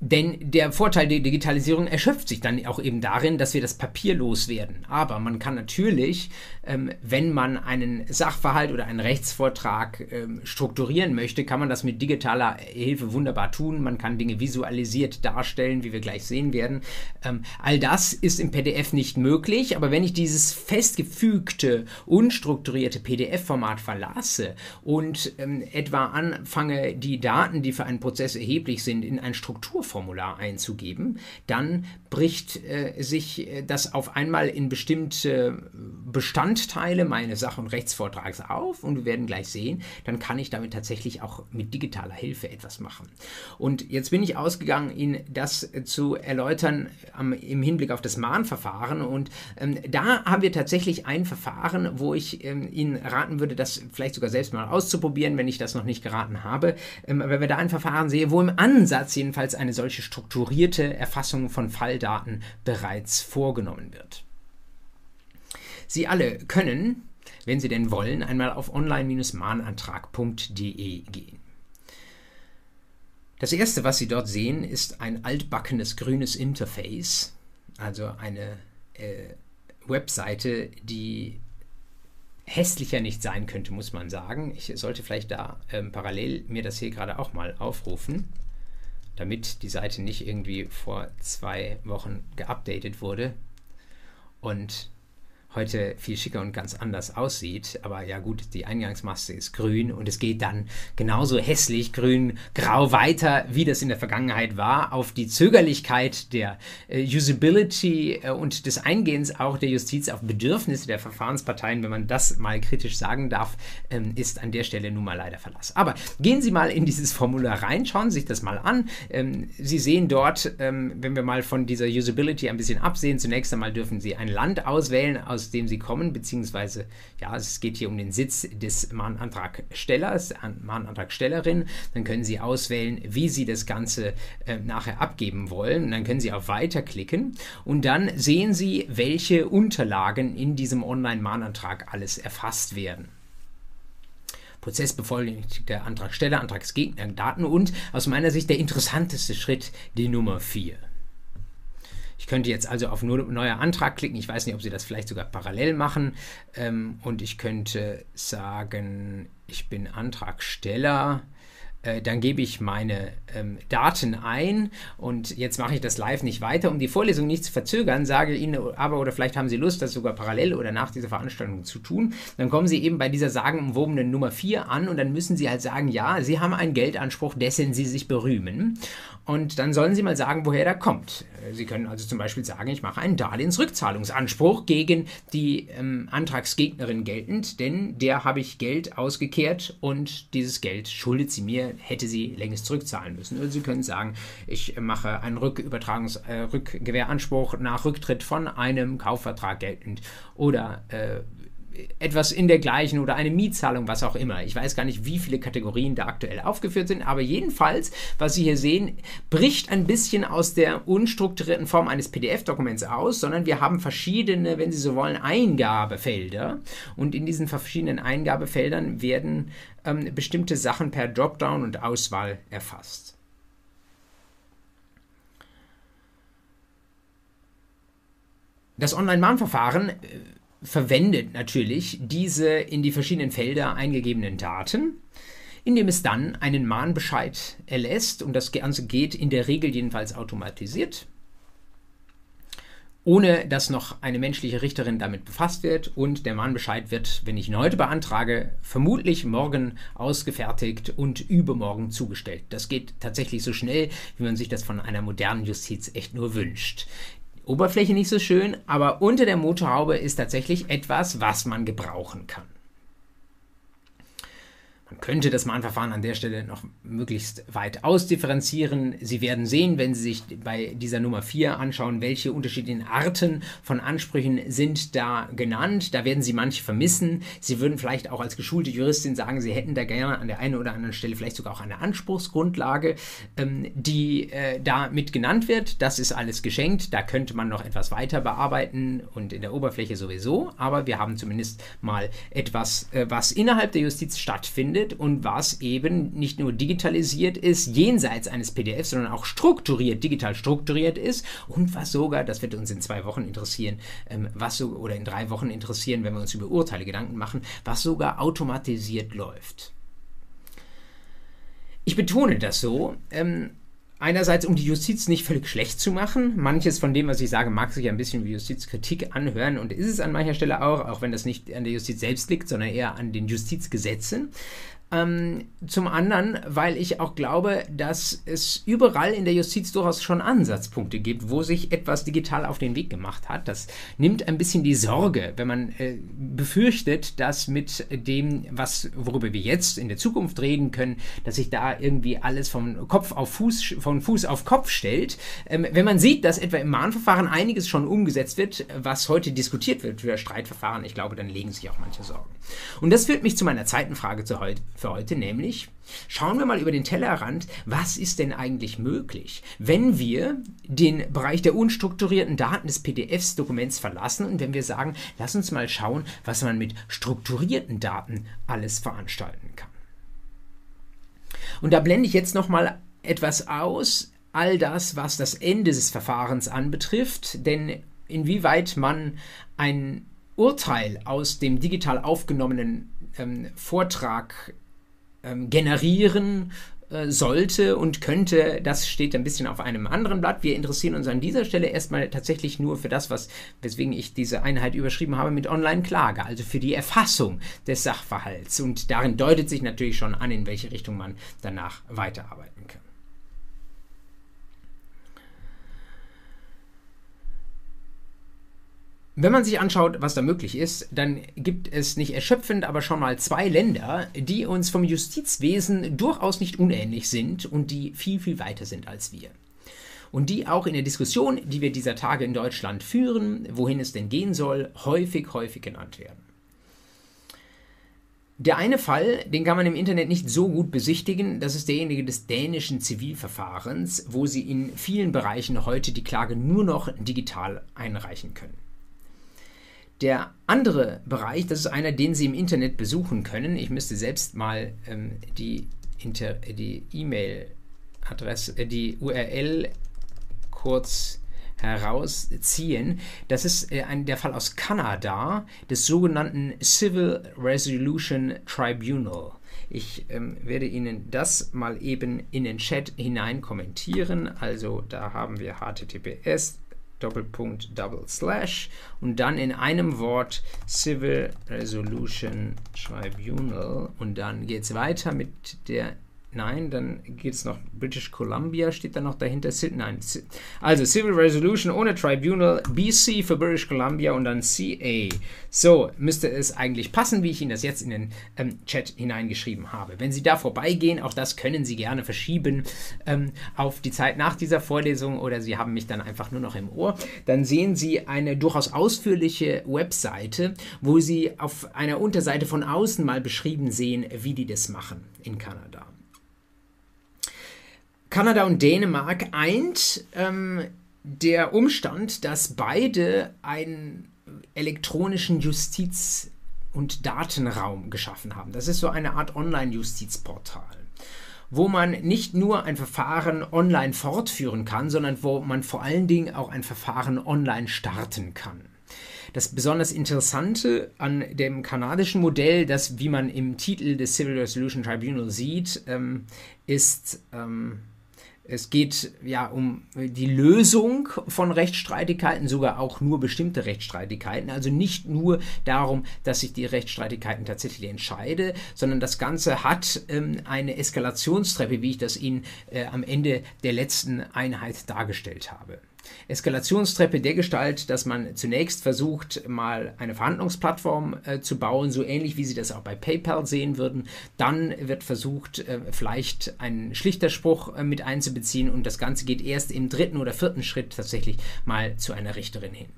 Denn der Vorteil der Digitalisierung erschöpft sich dann auch eben darin, dass wir das Papier loswerden. Aber man kann natürlich, ähm, wenn man einen Sachverhalt oder einen Rechtsvortrag ähm, strukturieren möchte, kann man das mit digitaler Hilfe wunderbar tun. Man kann Dinge visualisiert darstellen, wie wir gleich sehen werden. Ähm, all das ist im PDF nicht möglich, aber wenn ich dieses festgefügte, unstrukturierte PDF-Format verlasse und ähm, etwa anfange, die Daten, die für einen Prozess erheblich sind, in ein Struktur Formular einzugeben, dann bricht äh, sich äh, das auf einmal in bestimmte Bestandteile meines Sach- und Rechtsvortrags auf und wir werden gleich sehen, dann kann ich damit tatsächlich auch mit digitaler Hilfe etwas machen. Und jetzt bin ich ausgegangen, Ihnen das zu erläutern am, im Hinblick auf das Mahnverfahren und ähm, da haben wir tatsächlich ein Verfahren, wo ich ähm, Ihnen raten würde, das vielleicht sogar selbst mal auszuprobieren, wenn ich das noch nicht geraten habe. Ähm, wenn wir da ein Verfahren sehen, wo im Ansatz jedenfalls eine solche strukturierte Erfassung von Falldaten bereits vorgenommen wird. Sie alle können, wenn Sie denn wollen, einmal auf online-mahnantrag.de gehen. Das erste, was Sie dort sehen, ist ein altbackenes grünes Interface, also eine äh, Webseite, die hässlicher nicht sein könnte, muss man sagen. Ich sollte vielleicht da ähm, parallel mir das hier gerade auch mal aufrufen damit die Seite nicht irgendwie vor zwei Wochen geupdatet wurde. Und heute viel schicker und ganz anders aussieht. Aber ja gut, die Eingangsmaske ist grün und es geht dann genauso hässlich grün-grau weiter, wie das in der Vergangenheit war, auf die Zögerlichkeit der äh, Usability äh, und des Eingehens auch der Justiz auf Bedürfnisse der Verfahrensparteien, wenn man das mal kritisch sagen darf, ähm, ist an der Stelle nun mal leider Verlass. Aber gehen Sie mal in dieses Formular rein, schauen Sie sich das mal an. Ähm, Sie sehen dort, ähm, wenn wir mal von dieser Usability ein bisschen absehen, zunächst einmal dürfen Sie ein Land auswählen, aus aus dem sie kommen, beziehungsweise, ja, es geht hier um den Sitz des Mahnantragstellers, Mahnantragstellerin. Dann können Sie auswählen, wie Sie das Ganze äh, nachher abgeben wollen. Und dann können Sie auf Weiter klicken und dann sehen Sie, welche Unterlagen in diesem Online-Mahnantrag alles erfasst werden. Prozessbevollmächtigter Antragsteller, Antragsgegner, Daten und aus meiner Sicht der interessanteste Schritt, die Nummer 4. Ich könnte jetzt also auf neuer Antrag klicken. Ich weiß nicht, ob Sie das vielleicht sogar parallel machen. Ähm, und ich könnte sagen, ich bin Antragsteller. Äh, dann gebe ich meine ähm, Daten ein und jetzt mache ich das live nicht weiter. Um die Vorlesung nicht zu verzögern, sage Ihnen aber, oder vielleicht haben Sie Lust, das sogar parallel oder nach dieser Veranstaltung zu tun, dann kommen Sie eben bei dieser sagenumwobenen Nummer 4 an und dann müssen Sie halt sagen, ja, Sie haben einen Geldanspruch, dessen Sie sich berühmen. Und dann sollen Sie mal sagen, woher der kommt. Äh, Sie können also zum Beispiel sagen, ich mache einen Darlehensrückzahlungsanspruch gegen die ähm, Antragsgegnerin geltend, denn der habe ich Geld ausgekehrt und dieses Geld schuldet sie mir, hätte sie längst zurückzahlen müssen. Oder Sie können sagen, ich mache einen Rückübertragungs äh, Rückgewähranspruch nach Rücktritt von einem Kaufvertrag geltend oder äh, etwas in der gleichen oder eine Mietzahlung, was auch immer. Ich weiß gar nicht, wie viele Kategorien da aktuell aufgeführt sind, aber jedenfalls, was Sie hier sehen, bricht ein bisschen aus der unstrukturierten Form eines PDF-Dokuments aus, sondern wir haben verschiedene, wenn Sie so wollen, Eingabefelder und in diesen verschiedenen Eingabefeldern werden ähm, bestimmte Sachen per Dropdown und Auswahl erfasst. Das Online-Mahnverfahren äh, verwendet natürlich diese in die verschiedenen Felder eingegebenen Daten, indem es dann einen Mahnbescheid erlässt und das Ganze geht in der Regel jedenfalls automatisiert, ohne dass noch eine menschliche Richterin damit befasst wird und der Mahnbescheid wird, wenn ich ihn heute beantrage, vermutlich morgen ausgefertigt und übermorgen zugestellt. Das geht tatsächlich so schnell, wie man sich das von einer modernen Justiz echt nur wünscht. Oberfläche nicht so schön, aber unter der Motorhaube ist tatsächlich etwas, was man gebrauchen kann. Man könnte das Mahnverfahren an der Stelle noch möglichst weit ausdifferenzieren. Sie werden sehen, wenn Sie sich bei dieser Nummer 4 anschauen, welche unterschiedlichen Arten von Ansprüchen sind da genannt. Da werden Sie manche vermissen. Sie würden vielleicht auch als geschulte Juristin sagen, Sie hätten da gerne an der einen oder anderen Stelle vielleicht sogar auch eine Anspruchsgrundlage, ähm, die äh, da mit genannt wird. Das ist alles geschenkt. Da könnte man noch etwas weiter bearbeiten und in der Oberfläche sowieso. Aber wir haben zumindest mal etwas, äh, was innerhalb der Justiz stattfindet stattfindet und was eben nicht nur digitalisiert ist, jenseits eines PDFs, sondern auch strukturiert, digital strukturiert ist und was sogar, das wird uns in zwei Wochen interessieren, ähm, was so, oder in drei Wochen interessieren, wenn wir uns über Urteile Gedanken machen, was sogar automatisiert läuft. Ich betone das so, ähm, einerseits, um die Justiz nicht völlig schlecht zu machen. Manches von dem, was ich sage, mag sich ein bisschen wie Justizkritik anhören und ist es an mancher Stelle auch, auch wenn das nicht an der Justiz selbst liegt, sondern eher an den Justizgesetzen. Ähm, zum anderen, weil ich auch glaube, dass es überall in der Justiz durchaus schon Ansatzpunkte gibt, wo sich etwas digital auf den Weg gemacht hat. Das nimmt ein bisschen die Sorge, wenn man äh, befürchtet, dass mit dem, was, worüber wir jetzt in der Zukunft reden können, dass sich da irgendwie alles von Kopf auf Fuß, von Fuß auf Kopf stellt. Ähm, wenn man sieht, dass etwa im Mahnverfahren einiges schon umgesetzt wird, was heute diskutiert wird für Streitverfahren, ich glaube, dann legen sich auch manche Sorgen. Und das führt mich zu meiner zweiten Frage zu heute für heute, nämlich. Schauen wir mal über den Tellerrand, was ist denn eigentlich möglich, wenn wir den Bereich der unstrukturierten Daten des PDFs-Dokuments verlassen und wenn wir sagen, lass uns mal schauen, was man mit strukturierten Daten alles veranstalten kann. Und da blende ich jetzt noch mal etwas aus, all das, was das Ende des Verfahrens anbetrifft, denn inwieweit man ein Urteil aus dem digital aufgenommenen ähm, Vortrag ähm, generieren äh, sollte und könnte, das steht ein bisschen auf einem anderen Blatt. Wir interessieren uns an dieser Stelle erstmal tatsächlich nur für das, was, weswegen ich diese Einheit überschrieben habe mit Online-Klage, also für die Erfassung des Sachverhalts. Und darin deutet sich natürlich schon an, in welche Richtung man danach weiterarbeiten kann. Wenn man sich anschaut, was da möglich ist, dann gibt es nicht erschöpfend, aber schon mal zwei Länder, die uns vom Justizwesen durchaus nicht unähnlich sind und die viel, viel weiter sind als wir. Und die auch in der Diskussion, die wir dieser Tage in Deutschland führen, wohin es denn gehen soll, häufig, häufig genannt werden. Der eine Fall, den kann man im Internet nicht so gut besichtigen, das ist derjenige des dänischen Zivilverfahrens, wo Sie in vielen Bereichen heute die Klage nur noch digital einreichen können. Der andere Bereich, das ist einer, den Sie im Internet besuchen können. Ich müsste selbst mal ähm, die E-Mail-Adresse, äh, die URL kurz herausziehen. Das ist äh, ein, der Fall aus Kanada des sogenannten Civil Resolution Tribunal. Ich ähm, werde Ihnen das mal eben in den Chat hinein kommentieren. Also da haben wir https Doppelpunkt Double Slash. Und dann in einem Wort Civil Resolution Tribunal. Und dann geht es weiter mit der Nein, dann geht es noch British Columbia, steht da noch dahinter. Nein, also Civil Resolution ohne Tribunal, BC für British Columbia und dann CA. So müsste es eigentlich passen, wie ich Ihnen das jetzt in den ähm, Chat hineingeschrieben habe. Wenn Sie da vorbeigehen, auch das können Sie gerne verschieben ähm, auf die Zeit nach dieser Vorlesung oder Sie haben mich dann einfach nur noch im Ohr, dann sehen Sie eine durchaus ausführliche Webseite, wo Sie auf einer Unterseite von außen mal beschrieben sehen, wie die das machen in Kanada. Kanada und Dänemark eint ähm, der Umstand, dass beide einen elektronischen Justiz- und Datenraum geschaffen haben. Das ist so eine Art Online-Justizportal wo man nicht nur ein Verfahren online fortführen kann, sondern wo man vor allen Dingen auch ein Verfahren online starten kann. Das besonders Interessante an dem kanadischen Modell, das, wie man im Titel des Civil Resolution Tribunal sieht, ähm, ist ähm, es geht ja um die Lösung von Rechtsstreitigkeiten, sogar auch nur bestimmte Rechtsstreitigkeiten. Also nicht nur darum, dass ich die Rechtsstreitigkeiten tatsächlich entscheide, sondern das Ganze hat ähm, eine Eskalationstreppe, wie ich das Ihnen äh, am Ende der letzten Einheit dargestellt habe. Eskalationstreppe der Gestalt, dass man zunächst versucht, mal eine Verhandlungsplattform äh, zu bauen, so ähnlich wie Sie das auch bei PayPal sehen würden. Dann wird versucht, äh, vielleicht einen Schlichterspruch äh, mit einzubeziehen und das Ganze geht erst im dritten oder vierten Schritt tatsächlich mal zu einer Richterin hin.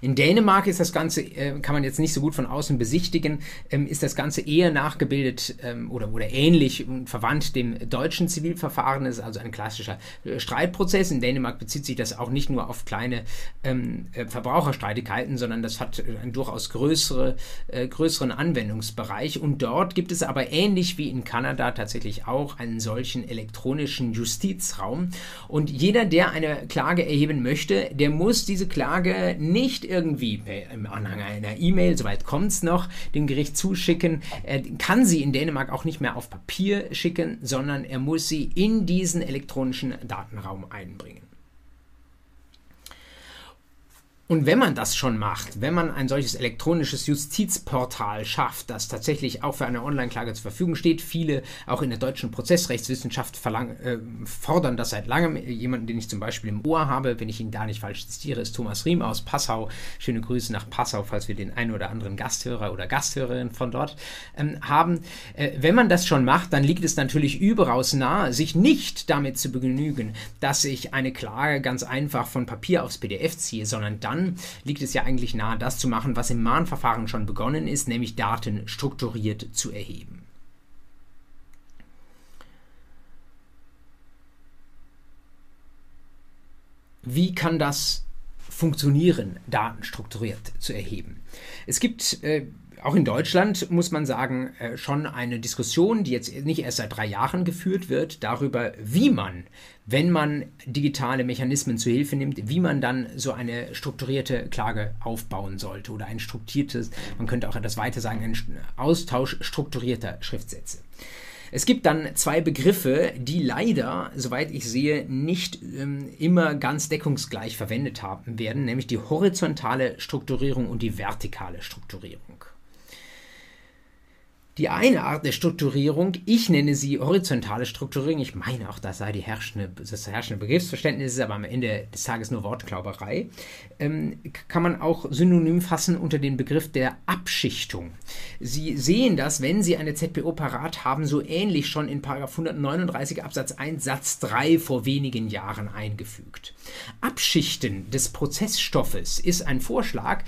In Dänemark ist das Ganze, äh, kann man jetzt nicht so gut von außen besichtigen, ähm, ist das Ganze eher nachgebildet ähm, oder, oder ähnlich und verwandt dem deutschen Zivilverfahren. Das ist also ein klassischer äh, Streitprozess. In Dänemark bezieht sich das auch nicht nur auf kleine ähm, äh, Verbraucherstreitigkeiten, sondern das hat einen durchaus größere, äh, größeren Anwendungsbereich. Und dort gibt es aber ähnlich wie in Kanada tatsächlich auch einen solchen elektronischen Justizraum. Und jeder, der eine Klage erheben möchte, der muss diese Klage nicht irgendwie im Anhang einer E-Mail, soweit kommt es noch, dem Gericht zuschicken, er kann sie in Dänemark auch nicht mehr auf Papier schicken, sondern er muss sie in diesen elektronischen Datenraum einbringen. Und wenn man das schon macht, wenn man ein solches elektronisches Justizportal schafft, das tatsächlich auch für eine Online-Klage zur Verfügung steht, viele auch in der deutschen Prozessrechtswissenschaft verlang, äh, fordern das seit langem. Jemanden, den ich zum Beispiel im Ohr habe, wenn ich ihn da nicht falsch zitiere, ist Thomas Riem aus Passau. Schöne Grüße nach Passau, falls wir den einen oder anderen Gasthörer oder Gasthörerin von dort ähm, haben. Äh, wenn man das schon macht, dann liegt es natürlich überaus nahe, sich nicht damit zu begnügen, dass ich eine Klage ganz einfach von Papier aufs PDF ziehe, sondern dann dann liegt es ja eigentlich nahe, das zu machen, was im Mahnverfahren schon begonnen ist, nämlich Daten strukturiert zu erheben. Wie kann das funktionieren, Daten strukturiert zu erheben? Es gibt äh, auch in Deutschland muss man sagen, äh, schon eine Diskussion, die jetzt nicht erst seit drei Jahren geführt wird, darüber, wie man, wenn man digitale Mechanismen zu Hilfe nimmt, wie man dann so eine strukturierte Klage aufbauen sollte oder ein strukturiertes, man könnte auch etwas weiter sagen, ein Austausch strukturierter Schriftsätze. Es gibt dann zwei Begriffe, die leider, soweit ich sehe, nicht ähm, immer ganz deckungsgleich verwendet haben werden, nämlich die horizontale Strukturierung und die vertikale Strukturierung. Die eine Art der Strukturierung, ich nenne sie horizontale Strukturierung, ich meine auch, das sei die herrschende, das herrschende Begriffsverständnis, ist aber am Ende des Tages nur Wortklauberei, ähm, kann man auch synonym fassen unter den Begriff der Abschichtung. Sie sehen das, wenn Sie eine ZPO parat haben, so ähnlich schon in 139 Absatz 1 Satz 3 vor wenigen Jahren eingefügt. Abschichten des Prozessstoffes ist ein Vorschlag,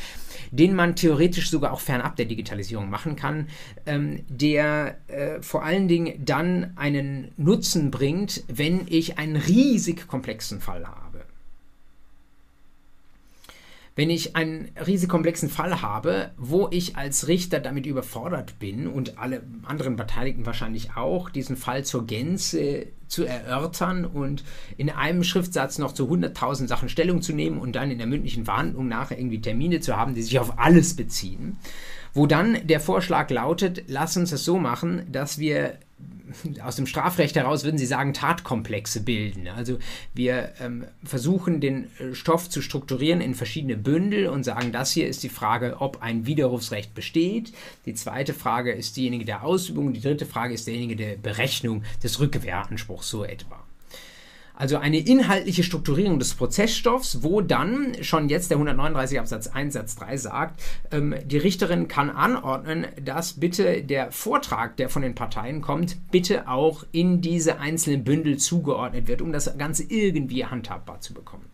den man theoretisch sogar auch fernab der Digitalisierung machen kann, ähm, der äh, vor allen Dingen dann einen Nutzen bringt, wenn ich einen riesig komplexen Fall habe. Wenn ich einen riesig komplexen Fall habe, wo ich als Richter damit überfordert bin und alle anderen Beteiligten wahrscheinlich auch, diesen Fall zur Gänze zu erörtern und in einem Schriftsatz noch zu 100.000 Sachen Stellung zu nehmen und dann in der mündlichen Verhandlung nachher irgendwie Termine zu haben, die sich auf alles beziehen, wo dann der Vorschlag lautet, lass uns es so machen, dass wir aus dem Strafrecht heraus würden Sie sagen, Tatkomplexe bilden. Also wir ähm, versuchen den äh, Stoff zu strukturieren in verschiedene Bündel und sagen, das hier ist die Frage, ob ein Widerrufsrecht besteht. Die zweite Frage ist diejenige der Ausübung. Die dritte Frage ist diejenige der Berechnung des Rückwehranspruchs, so etwa. Also eine inhaltliche Strukturierung des Prozessstoffs, wo dann schon jetzt der 139 Absatz 1 Satz 3 sagt, ähm, die Richterin kann anordnen, dass bitte der Vortrag, der von den Parteien kommt, bitte auch in diese einzelnen Bündel zugeordnet wird, um das Ganze irgendwie handhabbar zu bekommen.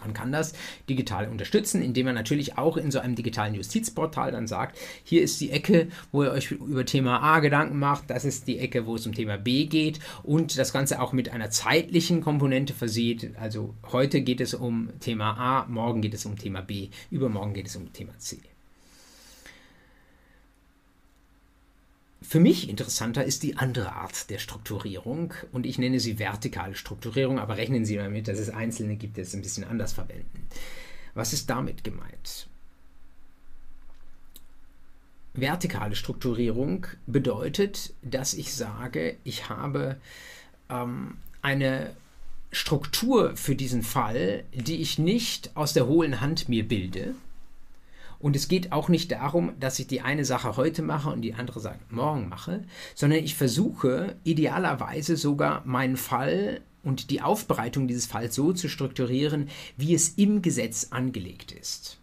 Man kann das digital unterstützen, indem man natürlich auch in so einem digitalen Justizportal dann sagt, hier ist die Ecke, wo ihr euch über Thema A Gedanken macht, das ist die Ecke, wo es um Thema B geht und das Ganze auch mit einer zeitlichen Komponente versieht. Also heute geht es um Thema A, morgen geht es um Thema B, übermorgen geht es um Thema C. Für mich interessanter ist die andere Art der Strukturierung und ich nenne sie vertikale Strukturierung, aber rechnen Sie damit, dass es einzelne gibt, die es ein bisschen anders verwenden. Was ist damit gemeint? Vertikale Strukturierung bedeutet, dass ich sage, ich habe ähm, eine Struktur für diesen Fall, die ich nicht aus der hohlen Hand mir bilde, und es geht auch nicht darum, dass ich die eine Sache heute mache und die andere Sache morgen mache, sondern ich versuche idealerweise sogar meinen Fall und die Aufbereitung dieses Falls so zu strukturieren, wie es im Gesetz angelegt ist.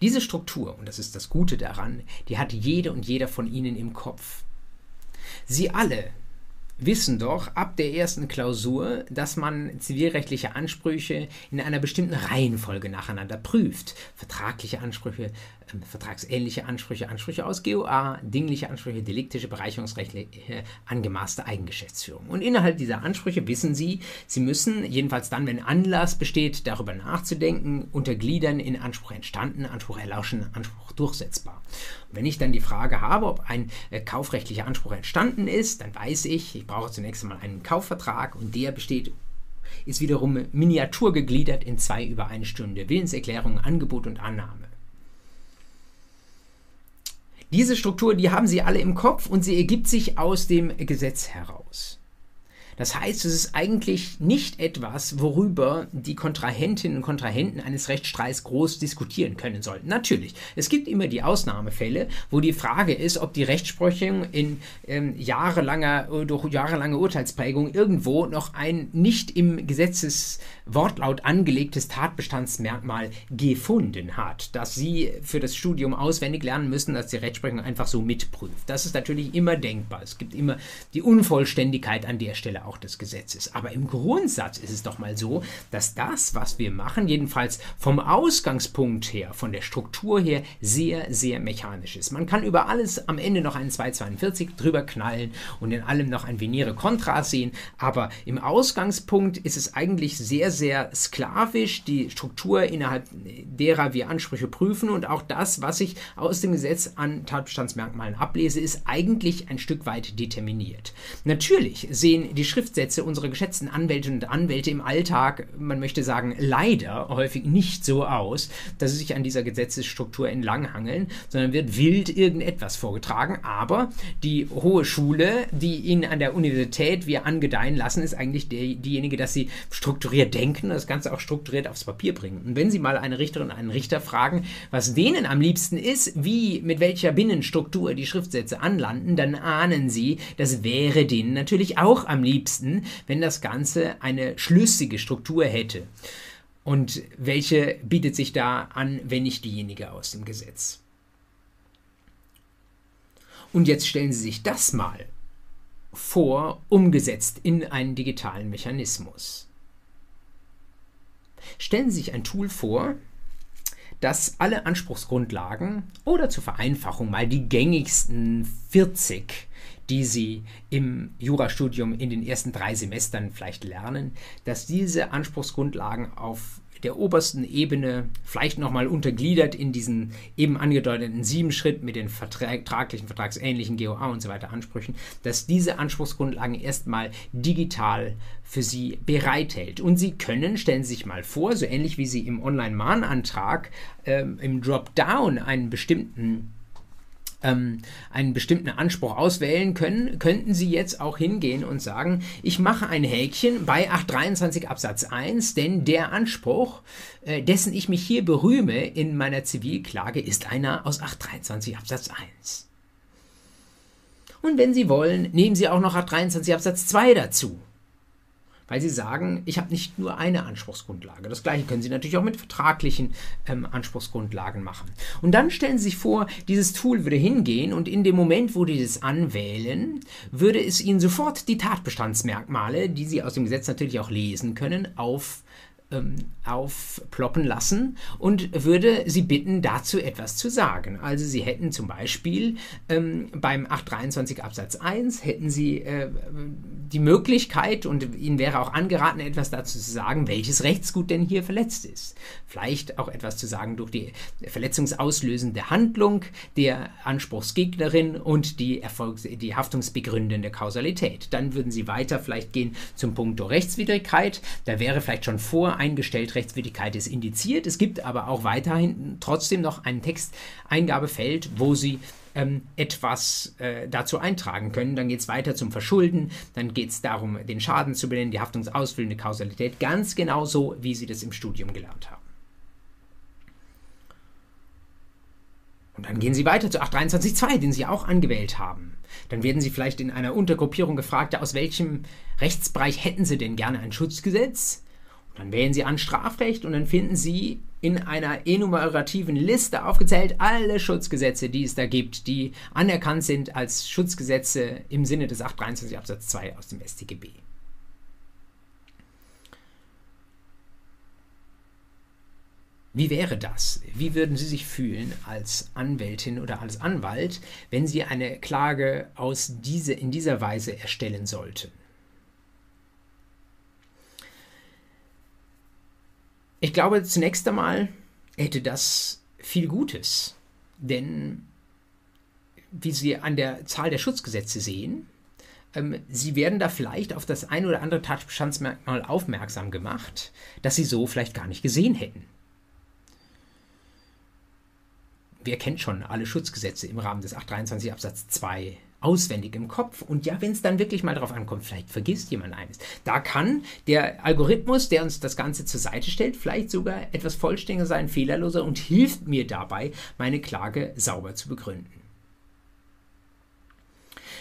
Diese Struktur, und das ist das Gute daran, die hat jede und jeder von Ihnen im Kopf. Sie alle wissen doch ab der ersten Klausur, dass man zivilrechtliche Ansprüche in einer bestimmten Reihenfolge nacheinander prüft. Vertragliche Ansprüche, äh, vertragsähnliche Ansprüche, Ansprüche aus GOA, dingliche Ansprüche, deliktische, bereicherungsrechtliche, angemaßte Eigengeschäftsführung. Und innerhalb dieser Ansprüche wissen Sie, Sie müssen, jedenfalls dann, wenn Anlass besteht, darüber nachzudenken, untergliedern in Anspruch entstanden, Anspruch erlauschen, Anspruch durchsetzbar. Wenn ich dann die Frage habe, ob ein äh, kaufrechtlicher Anspruch entstanden ist, dann weiß ich, ich brauche zunächst einmal einen Kaufvertrag und der besteht ist wiederum miniatur gegliedert in zwei übereinstimmende Willenserklärungen, Angebot und Annahme. Diese Struktur, die haben Sie alle im Kopf und sie ergibt sich aus dem Gesetz heraus. Das heißt, es ist eigentlich nicht etwas, worüber die Kontrahentinnen und Kontrahenten eines Rechtsstreits groß diskutieren können sollten. Natürlich, es gibt immer die Ausnahmefälle, wo die Frage ist, ob die Rechtsprechung in ähm, jahrelanger, durch jahrelange Urteilsprägung irgendwo noch ein nicht im Gesetzeswortlaut angelegtes Tatbestandsmerkmal gefunden hat, das Sie für das Studium auswendig lernen müssen, dass die Rechtsprechung einfach so mitprüft. Das ist natürlich immer denkbar. Es gibt immer die Unvollständigkeit an der Stelle auch des Gesetzes. Aber im Grundsatz ist es doch mal so, dass das, was wir machen, jedenfalls vom Ausgangspunkt her, von der Struktur her, sehr, sehr mechanisch ist. Man kann über alles am Ende noch einen 242 drüber knallen und in allem noch ein Venire Contra sehen, aber im Ausgangspunkt ist es eigentlich sehr, sehr sklavisch, die Struktur, innerhalb derer wir Ansprüche prüfen und auch das, was ich aus dem Gesetz an Tatbestandsmerkmalen ablese, ist eigentlich ein Stück weit determiniert. Natürlich sehen die Schriftsätze unserer geschätzten Anwältinnen und Anwälte im Alltag, man möchte sagen, leider häufig nicht so aus, dass sie sich an dieser Gesetzesstruktur entlanghangeln, sondern wird wild irgendetwas vorgetragen. Aber die hohe Schule, die ihnen an der Universität wir angedeihen lassen, ist eigentlich die, diejenige, dass sie strukturiert denken und das Ganze auch strukturiert aufs Papier bringen. Und wenn Sie mal eine Richterin, einen Richter fragen, was denen am liebsten ist, wie, mit welcher Binnenstruktur die Schriftsätze anlanden, dann ahnen Sie, das wäre denen natürlich auch am liebsten liebsten, wenn das Ganze eine schlüssige Struktur hätte. Und welche bietet sich da an, wenn nicht diejenige aus dem Gesetz? Und jetzt stellen Sie sich das mal vor, umgesetzt in einen digitalen Mechanismus. Stellen Sie sich ein Tool vor, das alle Anspruchsgrundlagen oder zur Vereinfachung mal die gängigsten 40 die sie im Jurastudium in den ersten drei Semestern vielleicht lernen, dass diese Anspruchsgrundlagen auf der obersten Ebene, vielleicht nochmal untergliedert in diesen eben angedeuteten sieben Schritt mit den vertraglichen, vertragsähnlichen GOA und so weiter Ansprüchen, dass diese Anspruchsgrundlagen erstmal digital für Sie bereithält. Und Sie können, stellen Sie sich mal vor, so ähnlich wie Sie im Online-Mahnantrag ähm, im Dropdown einen bestimmten ähm, einen bestimmten Anspruch auswählen können, könnten Sie jetzt auch hingehen und sagen, ich mache ein Häkchen bei 823 Absatz 1, denn der Anspruch, äh, dessen ich mich hier berühme in meiner Zivilklage, ist einer aus 823 Absatz 1. Und wenn Sie wollen, nehmen Sie auch noch 823 Absatz 2 dazu weil sie sagen, ich habe nicht nur eine Anspruchsgrundlage. Das gleiche können Sie natürlich auch mit vertraglichen ähm, Anspruchsgrundlagen machen. Und dann stellen Sie sich vor, dieses Tool würde hingehen und in dem Moment, wo die das anwählen, würde es Ihnen sofort die Tatbestandsmerkmale, die Sie aus dem Gesetz natürlich auch lesen können, auf ähm, aufploppen lassen und würde Sie bitten, dazu etwas zu sagen. Also Sie hätten zum Beispiel ähm, beim 823 Absatz 1 hätten Sie äh, die Möglichkeit und Ihnen wäre auch angeraten, etwas dazu zu sagen, welches Rechtsgut denn hier verletzt ist. Vielleicht auch etwas zu sagen durch die verletzungsauslösende Handlung der Anspruchsgegnerin und die, Erfolgs die haftungsbegründende Kausalität. Dann würden Sie weiter vielleicht gehen zum Punkt Rechtswidrigkeit. Da wäre vielleicht schon voreingestellt, Rechtswidrigkeit ist indiziert. Es gibt aber auch weiterhin trotzdem noch ein Texteingabefeld, wo Sie ähm, etwas äh, dazu eintragen können. Dann geht es weiter zum Verschulden, dann geht es darum, den Schaden zu benennen, die haftungsausfüllende Kausalität, ganz genau so, wie Sie das im Studium gelernt haben. Und dann gehen Sie weiter zu 823.2, den Sie auch angewählt haben. Dann werden Sie vielleicht in einer Untergruppierung gefragt, aus welchem Rechtsbereich hätten Sie denn gerne ein Schutzgesetz? Dann wählen Sie an Strafrecht und dann finden Sie in einer enumerativen Liste aufgezählt alle Schutzgesetze, die es da gibt, die anerkannt sind als Schutzgesetze im Sinne des 823 Absatz 2 aus dem StGB. Wie wäre das? Wie würden Sie sich fühlen als Anwältin oder als Anwalt, wenn Sie eine Klage aus diese, in dieser Weise erstellen sollten? Ich glaube, zunächst einmal hätte das viel Gutes, denn wie Sie an der Zahl der Schutzgesetze sehen, ähm, Sie werden da vielleicht auf das ein oder andere Tatbestandsmerkmal aufmerksam gemacht, das Sie so vielleicht gar nicht gesehen hätten. Wer kennt schon alle Schutzgesetze im Rahmen des 823 Absatz 2 auswendig im Kopf. Und ja, wenn es dann wirklich mal darauf ankommt, vielleicht vergisst jemand eines. Da kann der Algorithmus, der uns das Ganze zur Seite stellt, vielleicht sogar etwas vollständiger sein, fehlerloser und hilft mir dabei, meine Klage sauber zu begründen.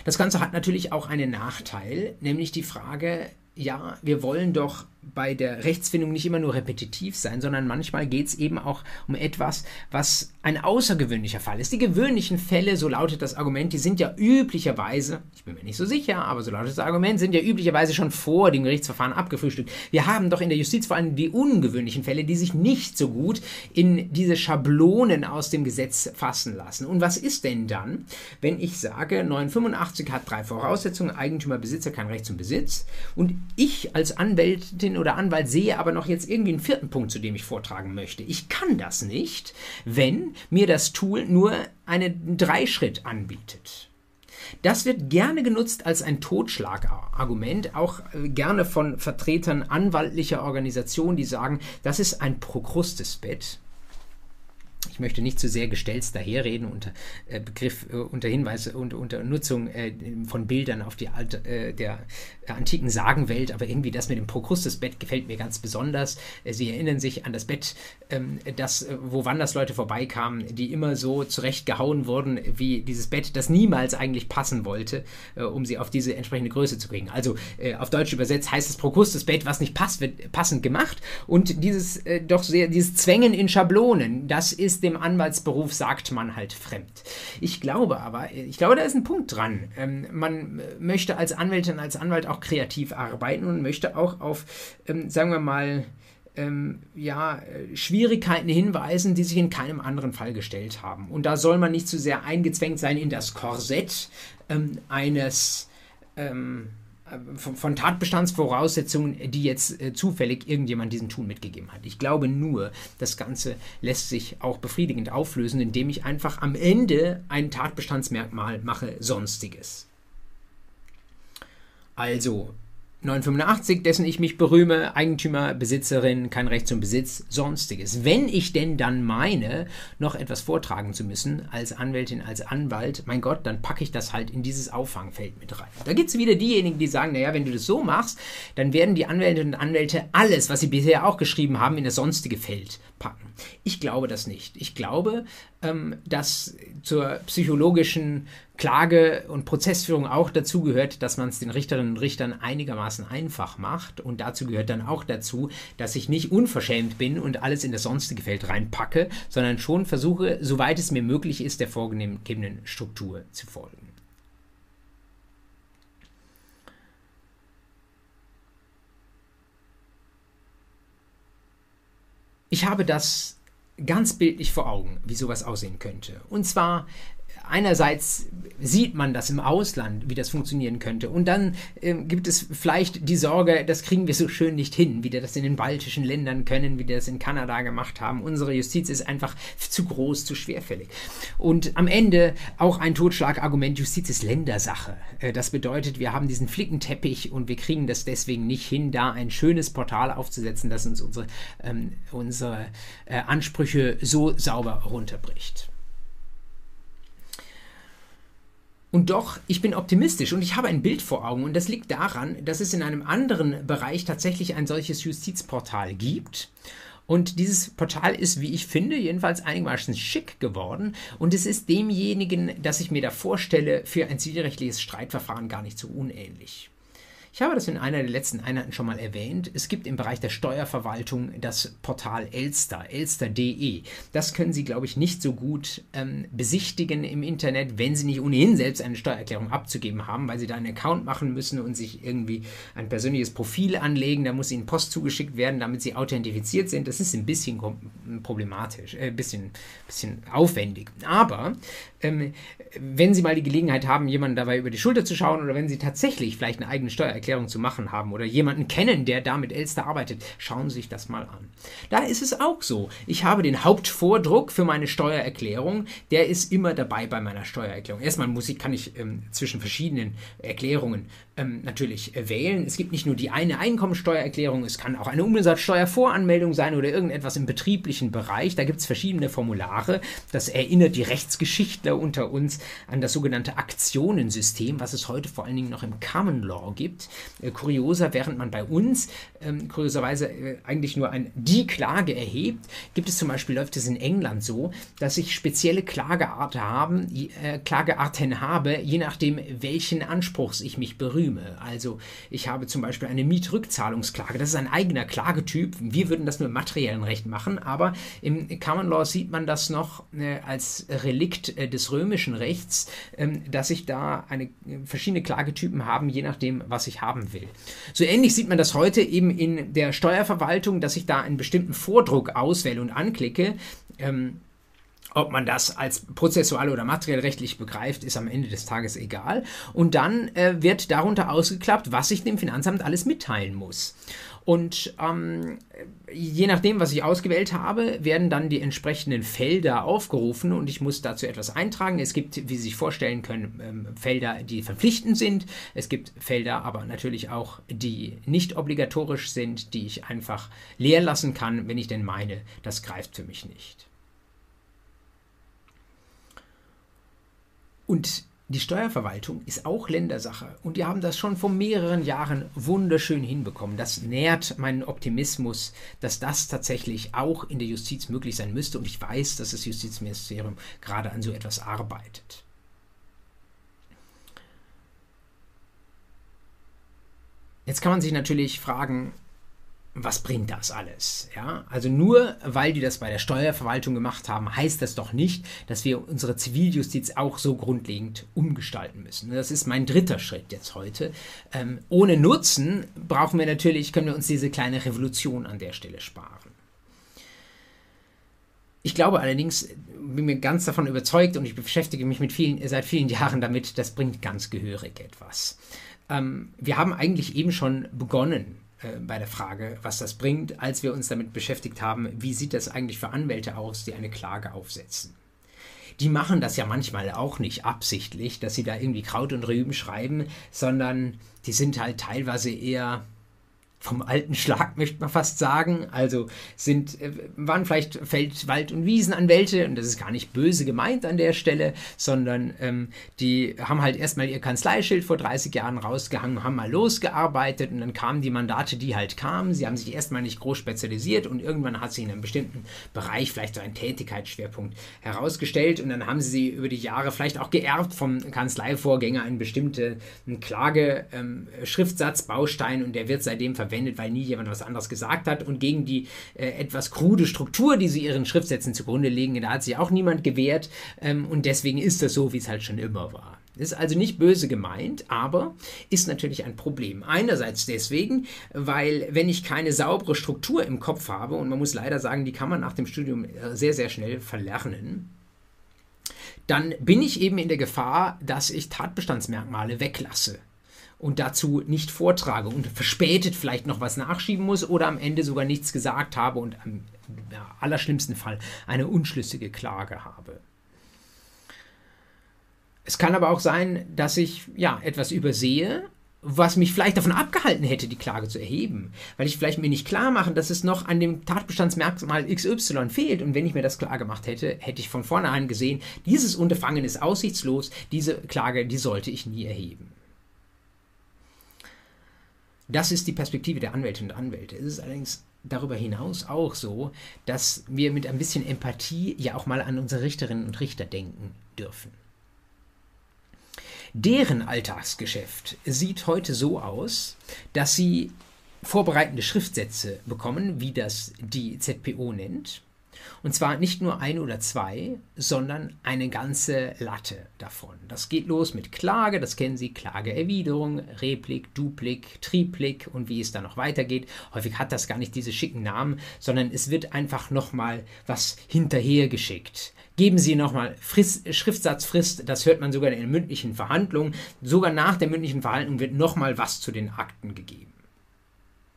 Das Ganze hat natürlich auch einen Nachteil, nämlich die Frage, ja, wir wollen doch bei der Rechtsfindung nicht immer nur repetitiv sein, sondern manchmal geht es eben auch um etwas, was ein außergewöhnlicher Fall ist. Die gewöhnlichen Fälle, so lautet das Argument, die sind ja üblicherweise, ich bin mir nicht so sicher, aber so lautet das Argument, sind ja üblicherweise schon vor dem Gerichtsverfahren abgefrühstückt. Wir haben doch in der Justiz vor allem die ungewöhnlichen Fälle, die sich nicht so gut in diese Schablonen aus dem Gesetz fassen lassen. Und was ist denn dann, wenn ich sage, 985 hat drei Voraussetzungen, Eigentümer, Besitzer, kein Recht zum Besitz und ich als Anwältin Anwältin oder Anwalt sehe aber noch jetzt irgendwie einen vierten Punkt, zu dem ich vortragen möchte. Ich kann das nicht, wenn mir das Tool nur einen Dreischritt anbietet. Das wird gerne genutzt als ein Totschlagargument, auch äh, gerne von Vertretern anwaltlicher Organisationen, die sagen, das ist ein Prokrustesbett ich möchte nicht zu sehr gestellt daherreden unter äh, Begriff, äh, unter Hinweis und unter Nutzung äh, von Bildern auf die alte, äh, der antiken Sagenwelt, aber irgendwie das mit dem Prokrustusbett gefällt mir ganz besonders. Äh, Sie erinnern sich an das Bett, ähm, das, äh, wo Wandersleute vorbeikamen, die immer so zurecht gehauen wurden, wie dieses Bett, das niemals eigentlich passen wollte, um sie auf diese entsprechende Größe zu bringen. Also auf Deutsch übersetzt heißt es Prokrustusbett, was nicht passt, wird passend gemacht und dieses doch sehr, dieses Zwängen in Schablonen, das ist dem Anwaltsberuf sagt man halt fremd. Ich glaube aber, ich glaube, da ist ein Punkt dran. Ähm, man möchte als Anwältin, als Anwalt auch kreativ arbeiten und möchte auch auf, ähm, sagen wir mal, ähm, ja, Schwierigkeiten hinweisen, die sich in keinem anderen Fall gestellt haben. Und da soll man nicht zu sehr eingezwängt sein in das Korsett ähm, eines ähm, von, von Tatbestandsvoraussetzungen, die jetzt äh, zufällig irgendjemand diesen Tun mitgegeben hat. Ich glaube nur, das Ganze lässt sich auch befriedigend auflösen, indem ich einfach am Ende ein Tatbestandsmerkmal mache, sonstiges. Also, 985, dessen ich mich berühme, Eigentümer, Besitzerin, kein Recht zum Besitz, sonstiges. Wenn ich denn dann meine, noch etwas vortragen zu müssen als Anwältin, als Anwalt, mein Gott, dann packe ich das halt in dieses Auffangfeld mit rein. Da gibt es wieder diejenigen, die sagen, naja, wenn du das so machst, dann werden die Anwältinnen und Anwälte alles, was sie bisher auch geschrieben haben, in das sonstige Feld packen. Ich glaube das nicht. Ich glaube, ähm, dass zur psychologischen Klage- und Prozessführung auch dazu gehört, dass man es den Richterinnen und Richtern einigermaßen einfach macht. Und dazu gehört dann auch dazu, dass ich nicht unverschämt bin und alles in das sonstige Feld reinpacke, sondern schon versuche, soweit es mir möglich ist, der vorgegebenen Struktur zu folgen. Ich habe das ganz bildlich vor Augen, wie sowas aussehen könnte. Und zwar einerseits sieht man das im Ausland, wie das funktionieren könnte. Und dann äh, gibt es vielleicht die Sorge, das kriegen wir so schön nicht hin, wie wir das in den baltischen Ländern können, wie wir das in Kanada gemacht haben. Unsere Justiz ist einfach zu groß, zu schwerfällig. Und am Ende auch ein Totschlagargument, Justiz ist Ländersache. Äh, das bedeutet, wir haben diesen Flickenteppich und wir kriegen das deswegen nicht hin, da ein schönes Portal aufzusetzen, das uns unsere, ähm, unsere äh, Ansprüche so sauber runterbricht. Und doch, ich bin optimistisch und ich habe ein Bild vor Augen und das liegt daran, dass es in einem anderen Bereich tatsächlich ein solches Justizportal gibt Und dieses Portal ist, wie ich finde, jedenfalls einigermaßen schick geworden. Und es ist demjenigen, das ich mir da vorstelle, für ein zivilrechtliches Streitverfahren gar nicht so unähnlich. Ich habe das in einer der letzten Einheiten schon mal erwähnt. Es gibt im Bereich der Steuerverwaltung das Portal Elster, elster.de. Das können Sie, glaube ich, nicht so gut ähm, besichtigen im Internet, wenn Sie nicht ohnehin selbst eine Steuererklärung abzugeben haben, weil Sie da einen Account machen müssen und sich irgendwie ein persönliches Profil anlegen. Da muss Ihnen Post zugeschickt werden, damit Sie authentifiziert sind. Das ist ein bisschen problematisch, äh, ein bisschen, bisschen aufwendig. Aber ähm, wenn Sie mal die Gelegenheit haben, jemanden dabei über die Schulter zu schauen oder wenn Sie tatsächlich vielleicht eine eigene Steuererklärung Steuererklärung zu machen haben oder jemanden kennen, der da mit Elster arbeitet, schauen Sie sich das mal an. Da ist es auch so. Ich habe den Hauptvordruck für meine Steuererklärung, der ist immer dabei bei meiner Steuererklärung. Erstmal muss ich, kann ich ähm, zwischen verschiedenen Erklärungen ähm, natürlich äh, wählen. Es gibt nicht nur die eine Einkommensteuererklärung, es kann auch eine Umsatzsteuervoranmeldung sein oder irgendetwas im betrieblichen Bereich. Da gibt es verschiedene Formulare. Das erinnert die Rechtsgeschichtler unter uns an das sogenannte Aktionensystem, was es heute vor allen Dingen noch im Common Law gibt. Äh, kurioser, während man bei uns ähm, kurioserweise äh, eigentlich nur ein die Klage erhebt, gibt es zum Beispiel, läuft es in England so, dass ich spezielle Klagearten haben, äh, Klagearten habe, je nachdem, welchen Anspruchs ich mich berühme. Also ich habe zum Beispiel eine Mietrückzahlungsklage, das ist ein eigener Klagetyp. Wir würden das nur im materiellen Recht machen, aber im Common Law sieht man das noch äh, als Relikt äh, des römischen Rechts, ähm, dass ich da eine, äh, verschiedene Klagetypen haben, je nachdem, was ich haben will. So ähnlich sieht man das heute eben in der Steuerverwaltung, dass ich da einen bestimmten Vordruck auswähle und anklicke. Ähm, ob man das als prozessual oder materiell rechtlich begreift, ist am Ende des Tages egal. Und dann äh, wird darunter ausgeklappt, was ich dem Finanzamt alles mitteilen muss. Und ähm, je nachdem, was ich ausgewählt habe, werden dann die entsprechenden Felder aufgerufen und ich muss dazu etwas eintragen. Es gibt, wie Sie sich vorstellen können, ähm, Felder, die verpflichtend sind. Es gibt Felder aber natürlich auch, die nicht obligatorisch sind, die ich einfach leer lassen kann, wenn ich denn meine, das greift für mich nicht. Und die Steuerverwaltung ist auch Ländersache und die haben das schon vor mehreren Jahren wunderschön hinbekommen. Das nährt meinen Optimismus, dass das tatsächlich auch in der Justiz möglich sein müsste und ich weiß, dass das Justizministerium gerade an so etwas arbeitet. Jetzt kann man sich natürlich fragen, was bringt das alles? Ja, also nur weil die das bei der Steuerverwaltung gemacht haben, heißt das doch nicht, dass wir unsere Ziviljustiz auch so grundlegend umgestalten müssen. Das ist mein dritter Schritt jetzt heute. Ähm, ohne Nutzen brauchen wir natürlich, können wir uns diese kleine Revolution an der Stelle sparen. Ich glaube allerdings, bin mir ganz davon überzeugt und ich beschäftige mich mit vielen, seit vielen Jahren damit, das bringt ganz gehörig etwas. Ähm, wir haben eigentlich eben schon begonnen, bei der Frage, was das bringt, als wir uns damit beschäftigt haben, wie sieht das eigentlich für Anwälte aus, die eine Klage aufsetzen. Die machen das ja manchmal auch nicht absichtlich, dass sie da irgendwie Kraut und Rüben schreiben, sondern die sind halt teilweise eher vom alten Schlag, möchte man fast sagen. Also sind, äh, waren vielleicht Feld-, Wald- und Wiesenanwälte und das ist gar nicht böse gemeint an der Stelle, sondern ähm, die haben halt erstmal ihr Kanzleischild vor 30 Jahren rausgehangen, haben mal losgearbeitet und dann kamen die Mandate, die halt kamen. Sie haben sich erstmal nicht groß spezialisiert und irgendwann hat sich in einem bestimmten Bereich vielleicht so ein Tätigkeitsschwerpunkt herausgestellt und dann haben sie über die Jahre vielleicht auch geerbt vom Kanzleivorgänger einen bestimmten Klage-Schriftsatz, ähm, Baustein und der wird seitdem verwendet verwendet, weil nie jemand was anderes gesagt hat. Und gegen die äh, etwas krude Struktur, die sie ihren Schriftsätzen zugrunde legen, da hat sich auch niemand gewehrt. Ähm, und deswegen ist das so, wie es halt schon immer war. Ist also nicht böse gemeint, aber ist natürlich ein Problem. Einerseits deswegen, weil wenn ich keine saubere Struktur im Kopf habe, und man muss leider sagen, die kann man nach dem Studium äh, sehr, sehr schnell verlernen, dann bin ich eben in der Gefahr, dass ich Tatbestandsmerkmale weglasse und dazu nicht vortrage und verspätet vielleicht noch was nachschieben muss oder am Ende sogar nichts gesagt habe und im ja, allerschlimmsten Fall eine unschlüssige Klage habe. Es kann aber auch sein, dass ich ja etwas übersehe, was mich vielleicht davon abgehalten hätte, die Klage zu erheben, weil ich vielleicht mir nicht klar mache, dass es noch an dem Tatbestandsmerkmal XY fehlt und wenn ich mir das klar gemacht hätte, hätte ich von vornherein gesehen, dieses Unterfangen ist aussichtslos, diese Klage, die sollte ich nie erheben. Das ist die Perspektive der Anwältinnen und Anwälte. Es ist allerdings darüber hinaus auch so, dass wir mit ein bisschen Empathie ja auch mal an unsere Richterinnen und Richter denken dürfen. Deren Alltagsgeschäft sieht heute so aus, dass sie vorbereitende Schriftsätze bekommen, wie das die ZPO nennt. Und zwar nicht nur ein oder zwei, sondern eine ganze Latte davon. Das geht los mit Klage, das kennen Sie, Klageerwiderung, Replik, Duplik, Triplik und wie es dann noch weitergeht. Häufig hat das gar nicht diese schicken Namen, sondern es wird einfach nochmal was hinterhergeschickt. Geben Sie nochmal Schriftsatzfrist, das hört man sogar in den mündlichen Verhandlungen. Sogar nach der mündlichen Verhandlung wird nochmal was zu den Akten gegeben.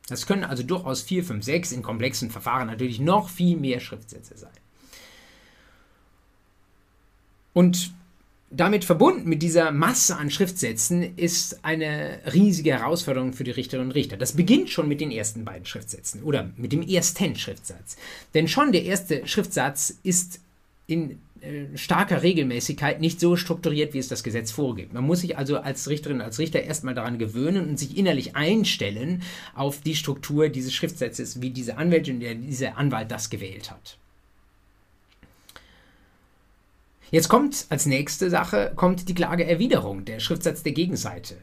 Das können also durchaus 4, 5, 6 in komplexen Verfahren natürlich noch viel mehr Schriftsätze sein. Und damit verbunden mit dieser Masse an Schriftsätzen ist eine riesige Herausforderung für die Richterinnen und Richter. Das beginnt schon mit den ersten beiden Schriftsätzen oder mit dem ersten Schriftsatz. Denn schon der erste Schriftsatz ist in starker Regelmäßigkeit nicht so strukturiert, wie es das Gesetz vorgibt. Man muss sich also als Richterin, als Richter erstmal daran gewöhnen und sich innerlich einstellen auf die Struktur dieses Schriftsatzes, wie diese Anwältin und dieser Anwalt das gewählt hat. Jetzt kommt als nächste Sache kommt die Klageerwiderung, der Schriftsatz der Gegenseite.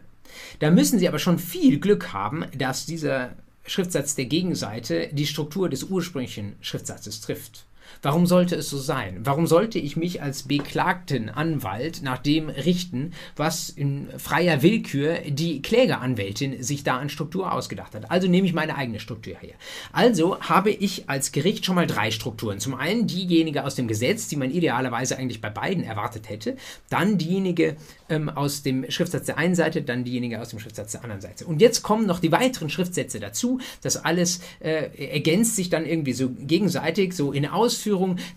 Da müssen Sie aber schon viel Glück haben, dass dieser Schriftsatz der Gegenseite die Struktur des ursprünglichen Schriftsatzes trifft. Warum sollte es so sein? Warum sollte ich mich als beklagten Anwalt nach dem richten, was in freier Willkür die Klägeranwältin sich da an Struktur ausgedacht hat? Also nehme ich meine eigene Struktur her. Also habe ich als Gericht schon mal drei Strukturen. Zum einen diejenige aus dem Gesetz, die man idealerweise eigentlich bei beiden erwartet hätte, dann diejenige ähm, aus dem Schriftsatz der einen Seite, dann diejenige aus dem Schriftsatz der anderen Seite. Und jetzt kommen noch die weiteren Schriftsätze dazu. Das alles äh, ergänzt sich dann irgendwie so gegenseitig, so in Ausführung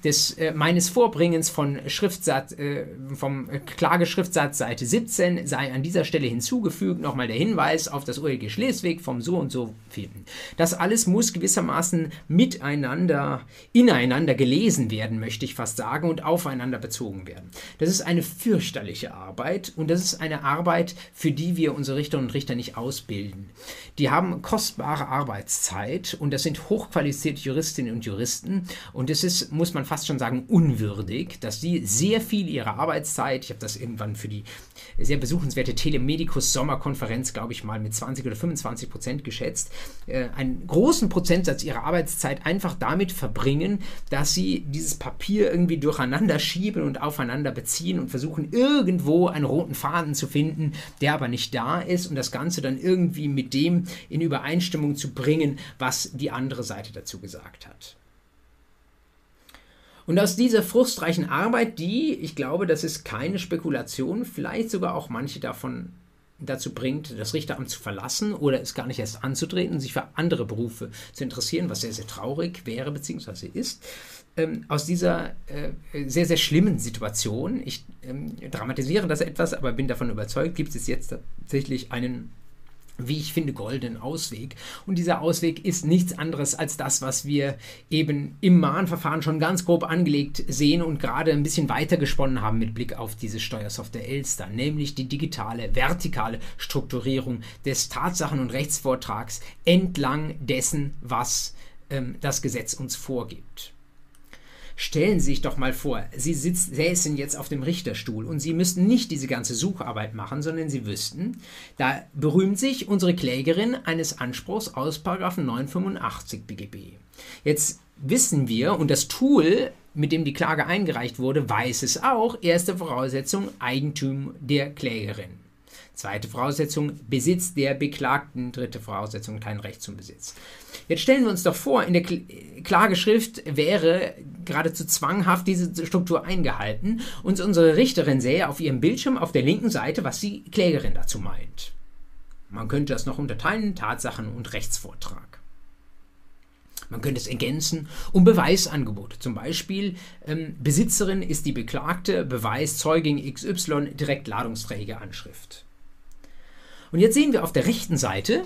des äh, meines Vorbringens von Schriftsatz, äh, vom Klageschriftsatz Seite 17 sei an dieser Stelle hinzugefügt nochmal der Hinweis auf das OLG Schleswig vom so und so finden. Das alles muss gewissermaßen miteinander, ineinander gelesen werden, möchte ich fast sagen, und aufeinander bezogen werden. Das ist eine fürchterliche Arbeit und das ist eine Arbeit, für die wir unsere Richterinnen und Richter nicht ausbilden. Die haben kostbare Arbeitszeit und das sind hochqualifizierte Juristinnen und Juristen und es ist, muss man fast schon sagen, unwürdig, dass die sehr viel ihrer Arbeitszeit, ich habe das irgendwann für die sehr besuchenswerte Telemedicus Sommerkonferenz, glaube ich mal, mit 20 oder 25 Prozent geschätzt, äh, einen großen Prozentsatz ihrer Arbeitszeit einfach damit verbringen, dass sie dieses Papier irgendwie durcheinander schieben und aufeinander beziehen und versuchen irgendwo ein roten Faden zu finden, der aber nicht da ist und das Ganze dann irgendwie mit dem in Übereinstimmung zu bringen, was die andere Seite dazu gesagt hat. Und aus dieser frustreichen Arbeit, die, ich glaube, das ist keine Spekulation, vielleicht sogar auch manche davon dazu bringt, das Richteramt zu verlassen oder es gar nicht erst anzutreten, sich für andere Berufe zu interessieren, was sehr, sehr traurig wäre bzw. ist. Ähm, aus dieser äh, sehr, sehr schlimmen Situation, ich ähm, dramatisiere das etwas, aber bin davon überzeugt, gibt es jetzt tatsächlich einen wie ich finde, goldenen Ausweg. Und dieser Ausweg ist nichts anderes als das, was wir eben im Mahnverfahren schon ganz grob angelegt sehen und gerade ein bisschen weiter gesponnen haben mit Blick auf diese Steuersoftware Elster, nämlich die digitale, vertikale Strukturierung des Tatsachen- und Rechtsvortrags entlang dessen, was ähm, das Gesetz uns vorgibt. Stellen Sie sich doch mal vor, Sie säßen jetzt auf dem Richterstuhl und Sie müssten nicht diese ganze Sucharbeit machen, sondern Sie wüssten, da berühmt sich unsere Klägerin eines Anspruchs aus 985 BGB. Jetzt wissen wir, und das Tool, mit dem die Klage eingereicht wurde, weiß es auch, erste Voraussetzung Eigentum der Klägerin. Zweite Voraussetzung, Besitz der Beklagten. Dritte Voraussetzung, kein Recht zum Besitz. Jetzt stellen wir uns doch vor, in der Klageschrift wäre geradezu zwanghaft diese Struktur eingehalten und unsere Richterin sähe auf ihrem Bildschirm auf der linken Seite, was die Klägerin dazu meint. Man könnte das noch unterteilen, Tatsachen und Rechtsvortrag. Man könnte es ergänzen um Beweisangebote. Zum Beispiel, ähm, Besitzerin ist die Beklagte, Beweis Zeugin XY, direkt ladungsfähige Anschrift. Und jetzt sehen wir auf der rechten Seite,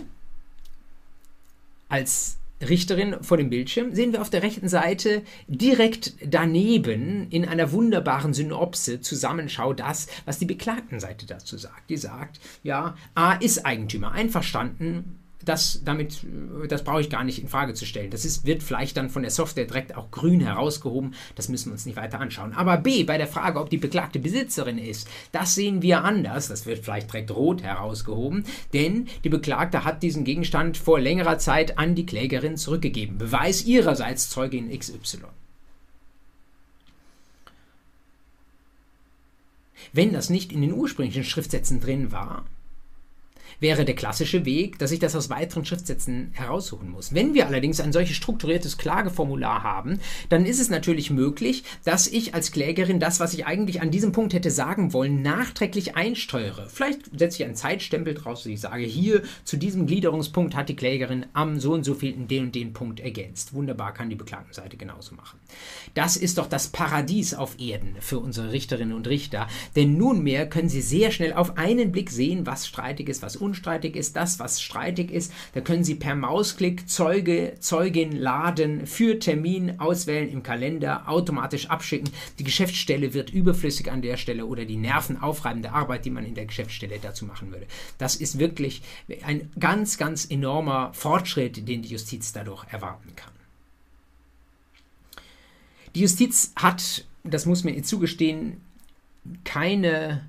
als Richterin vor dem Bildschirm, sehen wir auf der rechten Seite direkt daneben in einer wunderbaren Synopse Zusammenschau das, was die Beklagtenseite dazu sagt. Die sagt, ja, A ist Eigentümer, einverstanden, das, damit, das brauche ich gar nicht in Frage zu stellen. Das ist, wird vielleicht dann von der Software direkt auch grün herausgehoben. Das müssen wir uns nicht weiter anschauen. Aber B, bei der Frage, ob die beklagte Besitzerin ist, das sehen wir anders. Das wird vielleicht direkt rot herausgehoben, denn die Beklagte hat diesen Gegenstand vor längerer Zeit an die Klägerin zurückgegeben. Beweis ihrerseits Zeugin XY. Wenn das nicht in den ursprünglichen Schriftsätzen drin war, wäre der klassische Weg, dass ich das aus weiteren Schriftsätzen heraussuchen muss. Wenn wir allerdings ein solches strukturiertes Klageformular haben, dann ist es natürlich möglich, dass ich als Klägerin das, was ich eigentlich an diesem Punkt hätte sagen wollen, nachträglich einsteuere. Vielleicht setze ich einen Zeitstempel draus und ich sage, hier zu diesem Gliederungspunkt hat die Klägerin am so und so vielen den und den Punkt ergänzt. Wunderbar, kann die Beklagtenseite genauso machen. Das ist doch das Paradies auf Erden für unsere Richterinnen und Richter, denn nunmehr können sie sehr schnell auf einen Blick sehen, was streitig ist, was unstreitig ist, das, was streitig ist. Da können Sie per Mausklick Zeuge, Zeugin laden, für Termin auswählen im Kalender, automatisch abschicken. Die Geschäftsstelle wird überflüssig an der Stelle oder die nervenaufreibende Arbeit, die man in der Geschäftsstelle dazu machen würde. Das ist wirklich ein ganz, ganz enormer Fortschritt, den die Justiz dadurch erwarten kann. Die Justiz hat, das muss man ihr zugestehen, keine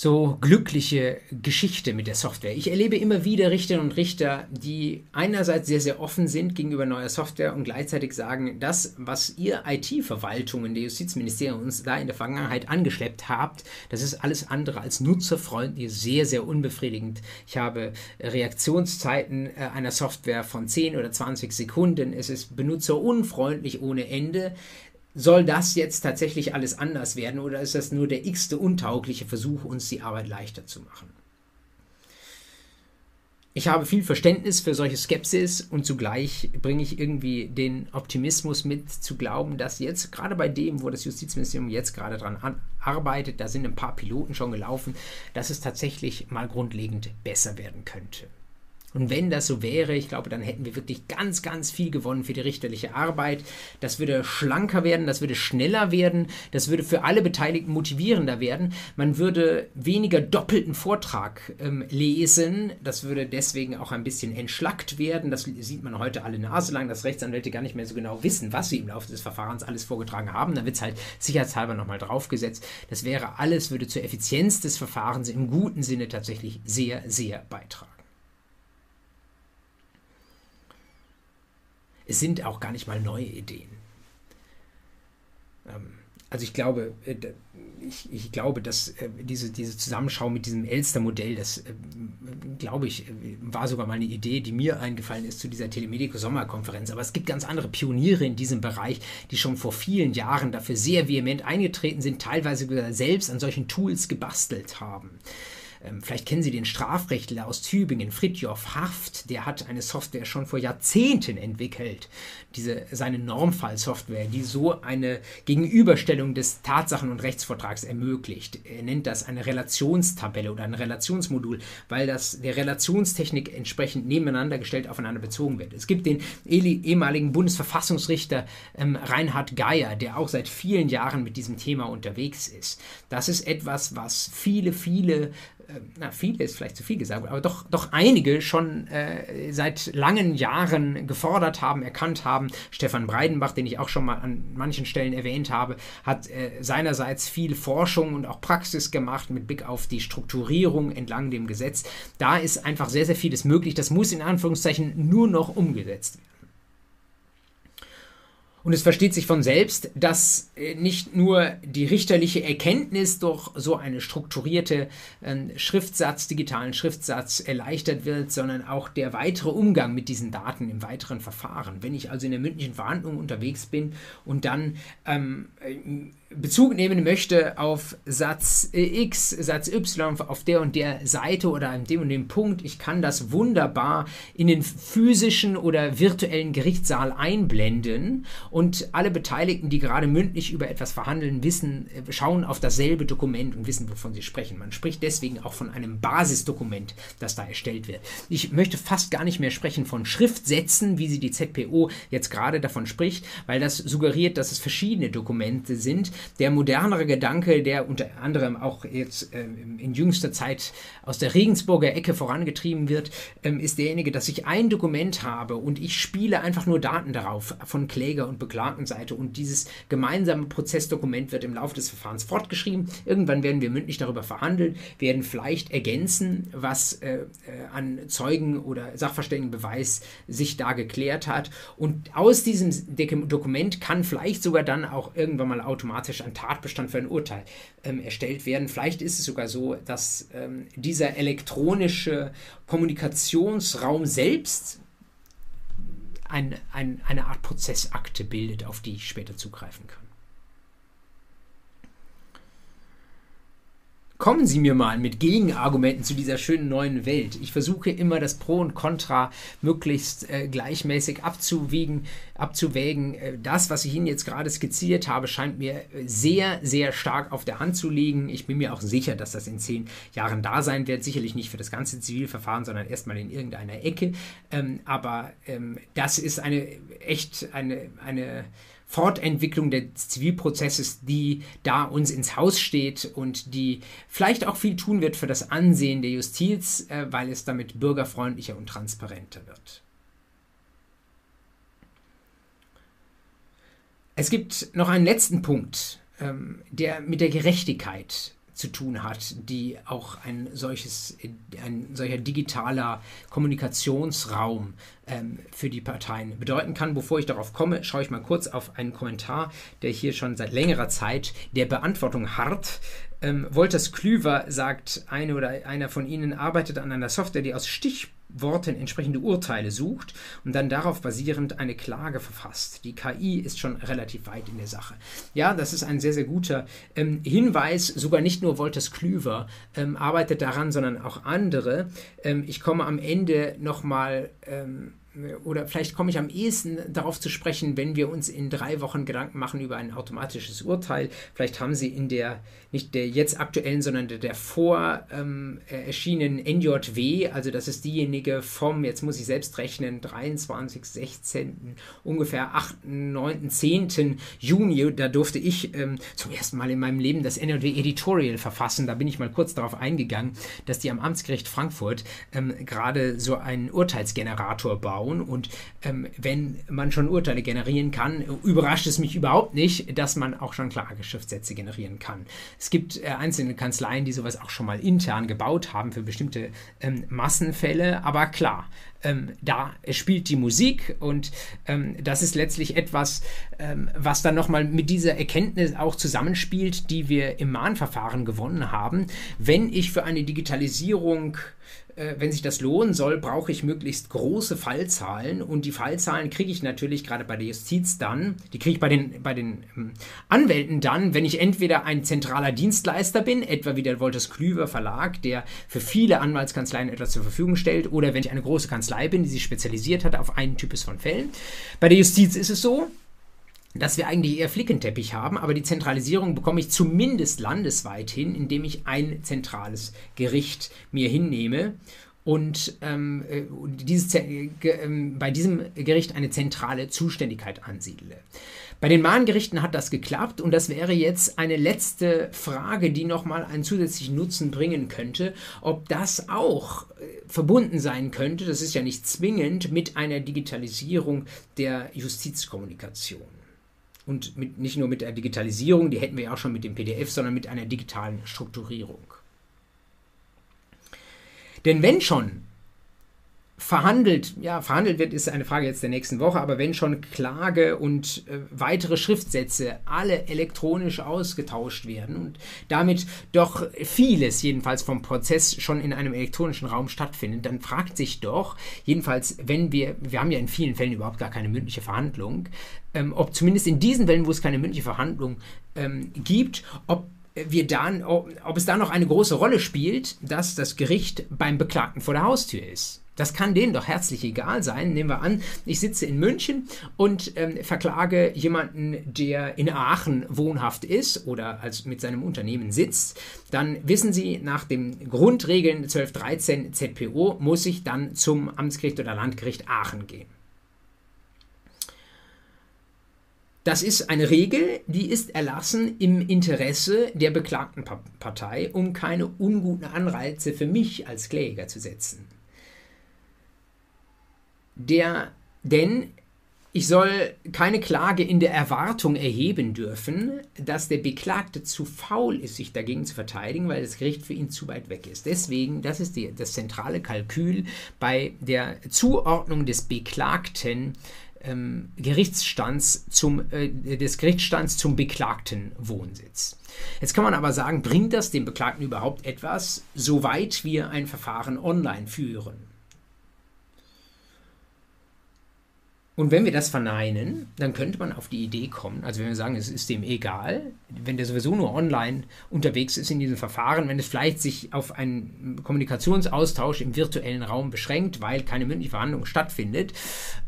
so glückliche Geschichte mit der Software. Ich erlebe immer wieder Richterinnen und Richter, die einerseits sehr, sehr offen sind gegenüber neuer Software und gleichzeitig sagen, das, was ihr IT-Verwaltungen der Justizministerium uns da in der Vergangenheit angeschleppt habt, das ist alles andere als nutzerfreundlich, sehr, sehr unbefriedigend. Ich habe Reaktionszeiten äh, einer Software von 10 oder 20 Sekunden. Es ist benutzerunfreundlich ohne Ende. Soll das jetzt tatsächlich alles anders werden oder ist das nur der x-te untaugliche Versuch, uns die Arbeit leichter zu machen? Ich habe viel Verständnis für solche Skepsis und zugleich bringe ich irgendwie den Optimismus mit, zu glauben, dass jetzt gerade bei dem, wo das Justizministerium jetzt gerade dran arbeitet, da sind ein paar Piloten schon gelaufen, dass es tatsächlich mal grundlegend besser werden könnte. Und wenn das so wäre, ich glaube, dann hätten wir wirklich ganz, ganz viel gewonnen für die richterliche Arbeit. Das würde schlanker werden, das würde schneller werden, das würde für alle Beteiligten motivierender werden. Man würde weniger doppelten Vortrag ähm, lesen. Das würde deswegen auch ein bisschen entschlackt werden. Das sieht man heute alle Nase lang, dass Rechtsanwälte gar nicht mehr so genau wissen, was sie im Laufe des Verfahrens alles vorgetragen haben. Da wird es halt sicherheitshalber nochmal draufgesetzt. Das wäre alles, würde zur Effizienz des Verfahrens im guten Sinne tatsächlich sehr, sehr beitragen. Es sind auch gar nicht mal neue Ideen. Ähm, also ich glaube, äh, ich, ich glaube, dass äh, diese, diese Zusammenschau mit diesem Elster-Modell, das äh, glaube ich, war sogar mal eine Idee, die mir eingefallen ist zu dieser Telemedico-Sommerkonferenz. Aber es gibt ganz andere Pioniere in diesem Bereich, die schon vor vielen Jahren dafür sehr vehement eingetreten sind, teilweise selbst an solchen Tools gebastelt haben. Ähm, vielleicht kennen Sie den Strafrechtler aus Tübingen, Fritjof Haft, der hat eine Software schon vor Jahrzehnten entwickelt, diese, seine Normfallsoftware, die so eine Gegenüberstellung des Tatsachen- und Rechtsvortrags ermöglicht. Er nennt das eine Relationstabelle oder ein Relationsmodul, weil das der Relationstechnik entsprechend nebeneinander gestellt aufeinander bezogen wird. Es gibt den ehemaligen Bundesverfassungsrichter ähm, Reinhard Geier, der auch seit vielen Jahren mit diesem Thema unterwegs ist. Das ist etwas, was viele, viele na, viele ist vielleicht zu viel gesagt, aber doch, doch einige schon äh, seit langen Jahren gefordert haben, erkannt haben. Stefan Breidenbach, den ich auch schon mal an manchen Stellen erwähnt habe, hat äh, seinerseits viel Forschung und auch Praxis gemacht mit Blick auf die Strukturierung entlang dem Gesetz. Da ist einfach sehr, sehr vieles möglich. Das muss in Anführungszeichen nur noch umgesetzt werden. Und es versteht sich von selbst, dass äh, nicht nur die richterliche Erkenntnis durch so eine strukturierte äh, Schriftsatz, digitalen Schriftsatz erleichtert wird, sondern auch der weitere Umgang mit diesen Daten im weiteren Verfahren. Wenn ich also in der mündlichen Verhandlung unterwegs bin und dann ähm, Bezug nehmen möchte auf Satz X, Satz Y auf der und der Seite oder an dem und dem Punkt, ich kann das wunderbar in den physischen oder virtuellen Gerichtssaal einblenden und alle Beteiligten, die gerade mündlich über etwas verhandeln, wissen, äh, schauen auf dasselbe Dokument und wissen, wovon sie sprechen. Man spricht deswegen auch von einem Basisdokument, das da erstellt wird. Ich möchte fast gar nicht mehr sprechen von Schriftsätzen, wie sie die ZPO jetzt gerade davon spricht, weil das suggeriert, dass es verschiedene Dokumente sind. Der modernere Gedanke, der unter anderem auch jetzt äh, in jüngster Zeit aus der Regensburger Ecke vorangetrieben wird, ähm, ist derjenige, dass ich ein Dokument habe und ich spiele einfach nur Daten darauf von Kläger- und Beklagtenseite und dieses gemeinsame Prozessdokument wird im Laufe des Verfahrens fortgeschrieben. Irgendwann werden wir mündlich darüber verhandeln, werden vielleicht ergänzen, was äh, äh an Zeugen oder Sachverständigenbeweis sich da geklärt hat. Und aus diesem Dokument kann vielleicht sogar dann auch irgendwann mal automatisch ein Tatbestand für ein Urteil ähm, erstellt werden. Vielleicht ist es sogar so, dass ähm, dieser elektronische Kommunikationsraum selbst ein, ein, eine Art Prozessakte bildet, auf die ich später zugreifen kann. Kommen Sie mir mal mit Gegenargumenten zu dieser schönen neuen Welt. Ich versuche immer das Pro und Contra möglichst äh, gleichmäßig abzuwiegen, abzuwägen. Äh, das, was ich Ihnen jetzt gerade skizziert habe, scheint mir sehr, sehr stark auf der Hand zu liegen. Ich bin mir auch sicher, dass das in zehn Jahren da sein wird. Sicherlich nicht für das ganze Zivilverfahren, sondern erstmal in irgendeiner Ecke. Ähm, aber ähm, das ist eine echt eine, eine Fortentwicklung des Zivilprozesses, die da uns ins Haus steht und die vielleicht auch viel tun wird für das Ansehen der Justiz, äh, weil es damit bürgerfreundlicher und transparenter wird. Es gibt noch einen letzten Punkt, ähm, der mit der Gerechtigkeit zu tun hat, die auch ein solches, ein solcher digitaler Kommunikationsraum ähm, für die Parteien bedeuten kann. Bevor ich darauf komme, schaue ich mal kurz auf einen Kommentar, der hier schon seit längerer Zeit der Beantwortung hart. Ähm, Wolters Klüver sagt, eine oder einer von Ihnen arbeitet an einer Software, die aus Stichpunkten Worten entsprechende Urteile sucht und dann darauf basierend eine Klage verfasst. Die KI ist schon relativ weit in der Sache. Ja, das ist ein sehr, sehr guter ähm, Hinweis. Sogar nicht nur Wolters Klüver ähm, arbeitet daran, sondern auch andere. Ähm, ich komme am Ende nochmal ähm, oder vielleicht komme ich am ehesten darauf zu sprechen, wenn wir uns in drei Wochen Gedanken machen über ein automatisches Urteil. Vielleicht haben Sie in der, nicht der jetzt aktuellen, sondern der davor ähm, erschienenen NJW, also das ist diejenige vom, jetzt muss ich selbst rechnen, 23, 16, ungefähr 8, 9, 10. Juni, da durfte ich ähm, zum ersten Mal in meinem Leben das NJW Editorial verfassen. Da bin ich mal kurz darauf eingegangen, dass die am Amtsgericht Frankfurt ähm, gerade so einen Urteilsgenerator bauen. Und ähm, wenn man schon Urteile generieren kann, überrascht es mich überhaupt nicht, dass man auch schon Klageschriftsätze generieren kann. Es gibt äh, einzelne Kanzleien, die sowas auch schon mal intern gebaut haben für bestimmte ähm, Massenfälle. Aber klar, ähm, da spielt die Musik und ähm, das ist letztlich etwas, ähm, was dann nochmal mit dieser Erkenntnis auch zusammenspielt, die wir im Mahnverfahren gewonnen haben. Wenn ich für eine Digitalisierung wenn sich das lohnen soll, brauche ich möglichst große Fallzahlen und die Fallzahlen kriege ich natürlich gerade bei der Justiz dann, die kriege ich bei den, bei den ähm, Anwälten dann, wenn ich entweder ein zentraler Dienstleister bin, etwa wie der Wolters Klüver Verlag, der für viele Anwaltskanzleien etwas zur Verfügung stellt, oder wenn ich eine große Kanzlei bin, die sich spezialisiert hat auf einen Typus von Fällen. Bei der Justiz ist es so, dass wir eigentlich eher Flickenteppich haben, aber die Zentralisierung bekomme ich zumindest landesweit hin, indem ich ein zentrales Gericht mir hinnehme und ähm, äh, dieses, äh, bei diesem Gericht eine zentrale Zuständigkeit ansiedle. Bei den Mahngerichten hat das geklappt und das wäre jetzt eine letzte Frage, die nochmal einen zusätzlichen Nutzen bringen könnte, ob das auch äh, verbunden sein könnte, das ist ja nicht zwingend, mit einer Digitalisierung der Justizkommunikation und mit, nicht nur mit der Digitalisierung, die hätten wir ja auch schon mit dem PDF, sondern mit einer digitalen Strukturierung. Denn wenn schon verhandelt, ja, verhandelt wird, ist eine Frage jetzt der nächsten Woche, aber wenn schon Klage und äh, weitere Schriftsätze alle elektronisch ausgetauscht werden und damit doch vieles jedenfalls vom Prozess schon in einem elektronischen Raum stattfindet, dann fragt sich doch, jedenfalls, wenn wir, wir haben ja in vielen Fällen überhaupt gar keine mündliche Verhandlung, ähm, ob zumindest in diesen Fällen, wo es keine mündliche Verhandlung ähm, gibt, ob wir dann, ob es da noch eine große Rolle spielt, dass das Gericht beim Beklagten vor der Haustür ist. Das kann denen doch herzlich egal sein. Nehmen wir an, ich sitze in München und ähm, verklage jemanden, der in Aachen wohnhaft ist oder als mit seinem Unternehmen sitzt. Dann wissen Sie, nach den Grundregeln 1213 ZPO muss ich dann zum Amtsgericht oder Landgericht Aachen gehen. Das ist eine Regel, die ist erlassen im Interesse der beklagten Partei, um keine unguten Anreize für mich als Kläger zu setzen. Der, denn ich soll keine Klage in der Erwartung erheben dürfen, dass der Beklagte zu faul ist, sich dagegen zu verteidigen, weil das Gericht für ihn zu weit weg ist. Deswegen, das ist die, das zentrale Kalkül bei der Zuordnung des Beklagten ähm, Gerichtsstands zum, äh, des Gerichtsstands zum beklagten Wohnsitz. Jetzt kann man aber sagen, bringt das dem Beklagten überhaupt etwas, soweit wir ein Verfahren online führen? Und wenn wir das verneinen, dann könnte man auf die Idee kommen, also wenn wir sagen, es ist dem egal, wenn der sowieso nur online unterwegs ist in diesem Verfahren, wenn es vielleicht sich auf einen Kommunikationsaustausch im virtuellen Raum beschränkt, weil keine mündliche Verhandlung stattfindet,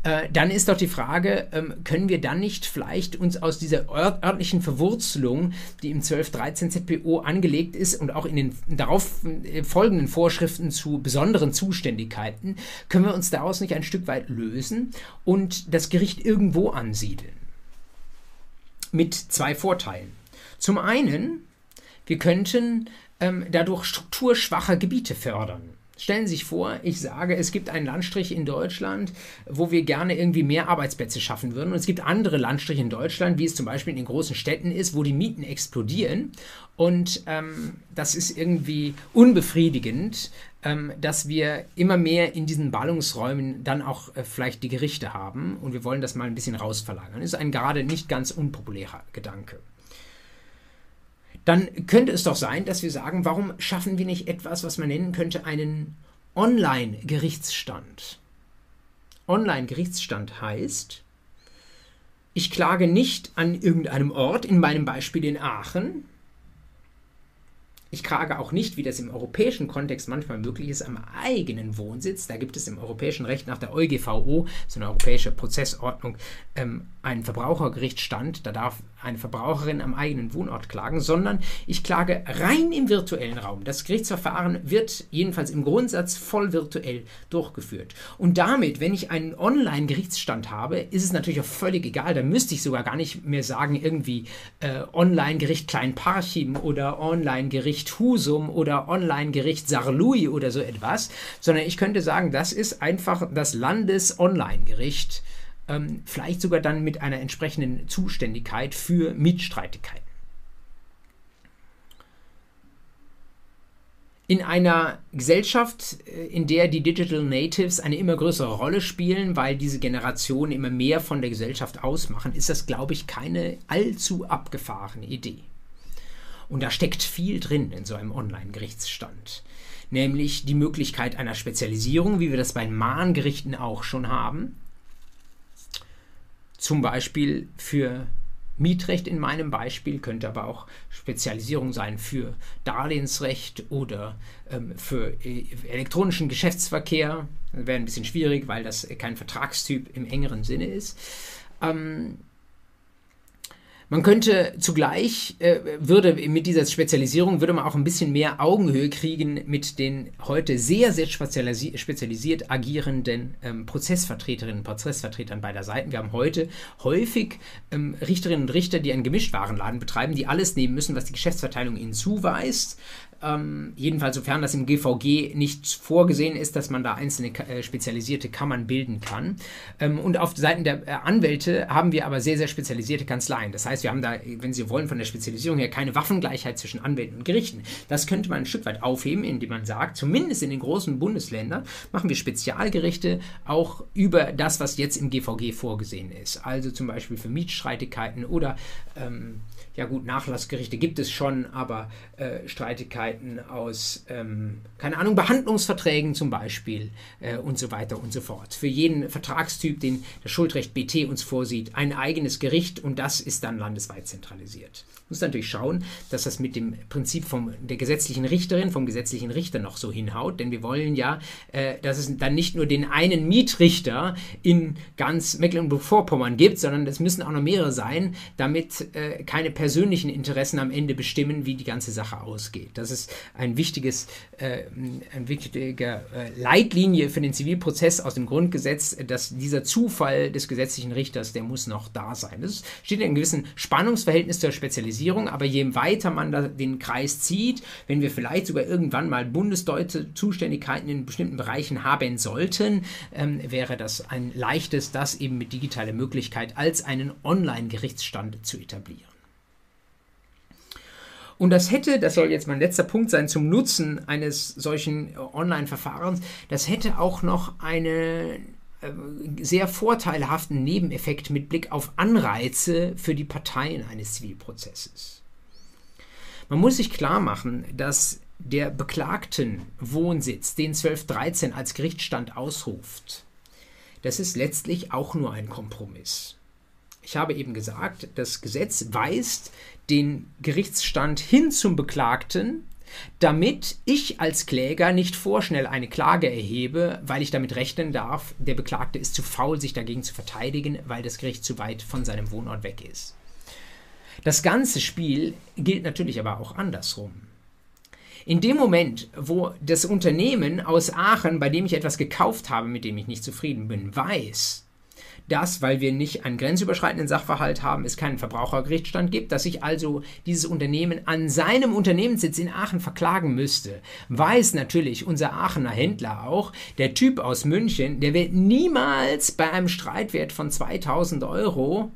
äh, dann ist doch die Frage, ähm, können wir dann nicht vielleicht uns aus dieser örtlichen Verwurzelung, die im 1213 ZPO angelegt ist und auch in den darauf äh, folgenden Vorschriften zu besonderen Zuständigkeiten, können wir uns daraus nicht ein Stück weit lösen und das Gericht irgendwo ansiedeln. Mit zwei Vorteilen. Zum einen, wir könnten ähm, dadurch strukturschwache Gebiete fördern. Stellen Sie sich vor, ich sage, es gibt einen Landstrich in Deutschland, wo wir gerne irgendwie mehr Arbeitsplätze schaffen würden. Und es gibt andere Landstriche in Deutschland, wie es zum Beispiel in den großen Städten ist, wo die Mieten explodieren. Und ähm, das ist irgendwie unbefriedigend, ähm, dass wir immer mehr in diesen Ballungsräumen dann auch äh, vielleicht die Gerichte haben. Und wir wollen das mal ein bisschen rausverlagern. Das ist ein gerade nicht ganz unpopulärer Gedanke dann könnte es doch sein, dass wir sagen, warum schaffen wir nicht etwas, was man nennen könnte, einen Online-Gerichtsstand. Online-Gerichtsstand heißt, ich klage nicht an irgendeinem Ort, in meinem Beispiel in Aachen, ich klage auch nicht, wie das im europäischen Kontext manchmal möglich ist, am eigenen Wohnsitz. Da gibt es im europäischen Recht nach der EuGVO, so eine europäische Prozessordnung, ähm, einen Verbrauchergerichtsstand. Da darf eine Verbraucherin am eigenen Wohnort klagen, sondern ich klage rein im virtuellen Raum. Das Gerichtsverfahren wird jedenfalls im Grundsatz voll virtuell durchgeführt. Und damit, wenn ich einen Online-Gerichtsstand habe, ist es natürlich auch völlig egal. Da müsste ich sogar gar nicht mehr sagen, irgendwie äh, Online-Gericht Kleinparchim oder Online-Gericht Gericht Husum oder Online-Gericht Sarlui oder so etwas, sondern ich könnte sagen, das ist einfach das Landes-Online-Gericht, ähm, vielleicht sogar dann mit einer entsprechenden Zuständigkeit für Mietstreitigkeiten. In einer Gesellschaft, äh, in der die Digital Natives eine immer größere Rolle spielen, weil diese Generationen immer mehr von der Gesellschaft ausmachen, ist das, glaube ich, keine allzu abgefahrene Idee. Und da steckt viel drin in so einem Online-Gerichtsstand. Nämlich die Möglichkeit einer Spezialisierung, wie wir das bei Mahngerichten auch schon haben. Zum Beispiel für Mietrecht in meinem Beispiel, könnte aber auch Spezialisierung sein für Darlehensrecht oder ähm, für äh, elektronischen Geschäftsverkehr. Wäre ein bisschen schwierig, weil das kein Vertragstyp im engeren Sinne ist. Ähm, man könnte zugleich, äh, würde mit dieser Spezialisierung, würde man auch ein bisschen mehr Augenhöhe kriegen mit den heute sehr, sehr spezialisi spezialisiert agierenden ähm, Prozessvertreterinnen und Prozessvertretern beider Seiten. Wir haben heute häufig ähm, Richterinnen und Richter, die einen Gemischtwarenladen betreiben, die alles nehmen müssen, was die Geschäftsverteilung ihnen zuweist, ähm, jedenfalls sofern das im GVG nicht vorgesehen ist, dass man da einzelne äh, spezialisierte Kammern bilden kann. Ähm, und auf Seiten der äh, Anwälte haben wir aber sehr, sehr spezialisierte Kanzleien. Das heißt, wir haben da, wenn Sie wollen, von der Spezialisierung her keine Waffengleichheit zwischen Anwälten und Gerichten. Das könnte man ein Stück weit aufheben, indem man sagt, zumindest in den großen Bundesländern machen wir Spezialgerichte auch über das, was jetzt im GVG vorgesehen ist. Also zum Beispiel für Mietstreitigkeiten oder ähm, ja gut, Nachlassgerichte gibt es schon, aber äh, Streitigkeiten aus, ähm, keine Ahnung, Behandlungsverträgen zum Beispiel äh, und so weiter und so fort. Für jeden Vertragstyp, den das Schuldrecht BT uns vorsieht, ein eigenes Gericht und das ist dann landesweit zentralisiert. Muss natürlich schauen, dass das mit dem Prinzip vom, der gesetzlichen Richterin, vom gesetzlichen Richter noch so hinhaut, denn wir wollen ja, äh, dass es dann nicht nur den einen Mietrichter in ganz Mecklenburg-Vorpommern gibt, sondern es müssen auch noch mehrere sein, damit äh, keine persönlichen Interessen am Ende bestimmen, wie die ganze Sache ausgeht. Das ist ein wichtiges, äh, ein wichtiger äh, Leitlinie für den Zivilprozess aus dem Grundgesetz, dass dieser Zufall des gesetzlichen Richters, der muss noch da sein. Das steht in einem gewissen Spannungsverhältnis zur Spezialisierung aber je weiter man da den Kreis zieht, wenn wir vielleicht sogar irgendwann mal bundesdeutliche Zuständigkeiten in bestimmten Bereichen haben sollten, ähm, wäre das ein leichtes, das eben mit digitaler Möglichkeit als einen Online-Gerichtsstand zu etablieren. Und das hätte, das soll jetzt mein letzter Punkt sein, zum Nutzen eines solchen Online-Verfahrens, das hätte auch noch eine äh, sehr vorteilhaften Nebeneffekt mit Blick auf Anreize für die Parteien eines Zivilprozesses. Man muss sich klar machen, dass der Beklagten Wohnsitz, den 1213 als Gerichtsstand ausruft, das ist letztlich auch nur ein Kompromiss. Ich habe eben gesagt, das Gesetz weist den Gerichtsstand hin zum Beklagten damit ich als Kläger nicht vorschnell eine Klage erhebe, weil ich damit rechnen darf, der Beklagte ist zu faul, sich dagegen zu verteidigen, weil das Gericht zu weit von seinem Wohnort weg ist. Das ganze Spiel gilt natürlich aber auch andersrum. In dem Moment, wo das Unternehmen aus Aachen, bei dem ich etwas gekauft habe, mit dem ich nicht zufrieden bin, weiß, dass, weil wir nicht einen grenzüberschreitenden Sachverhalt haben, es keinen Verbrauchergerichtsstand gibt, dass sich also dieses Unternehmen an seinem Unternehmenssitz in Aachen verklagen müsste, weiß natürlich unser Aachener Händler auch, der Typ aus München, der wird niemals bei einem Streitwert von 2000 Euro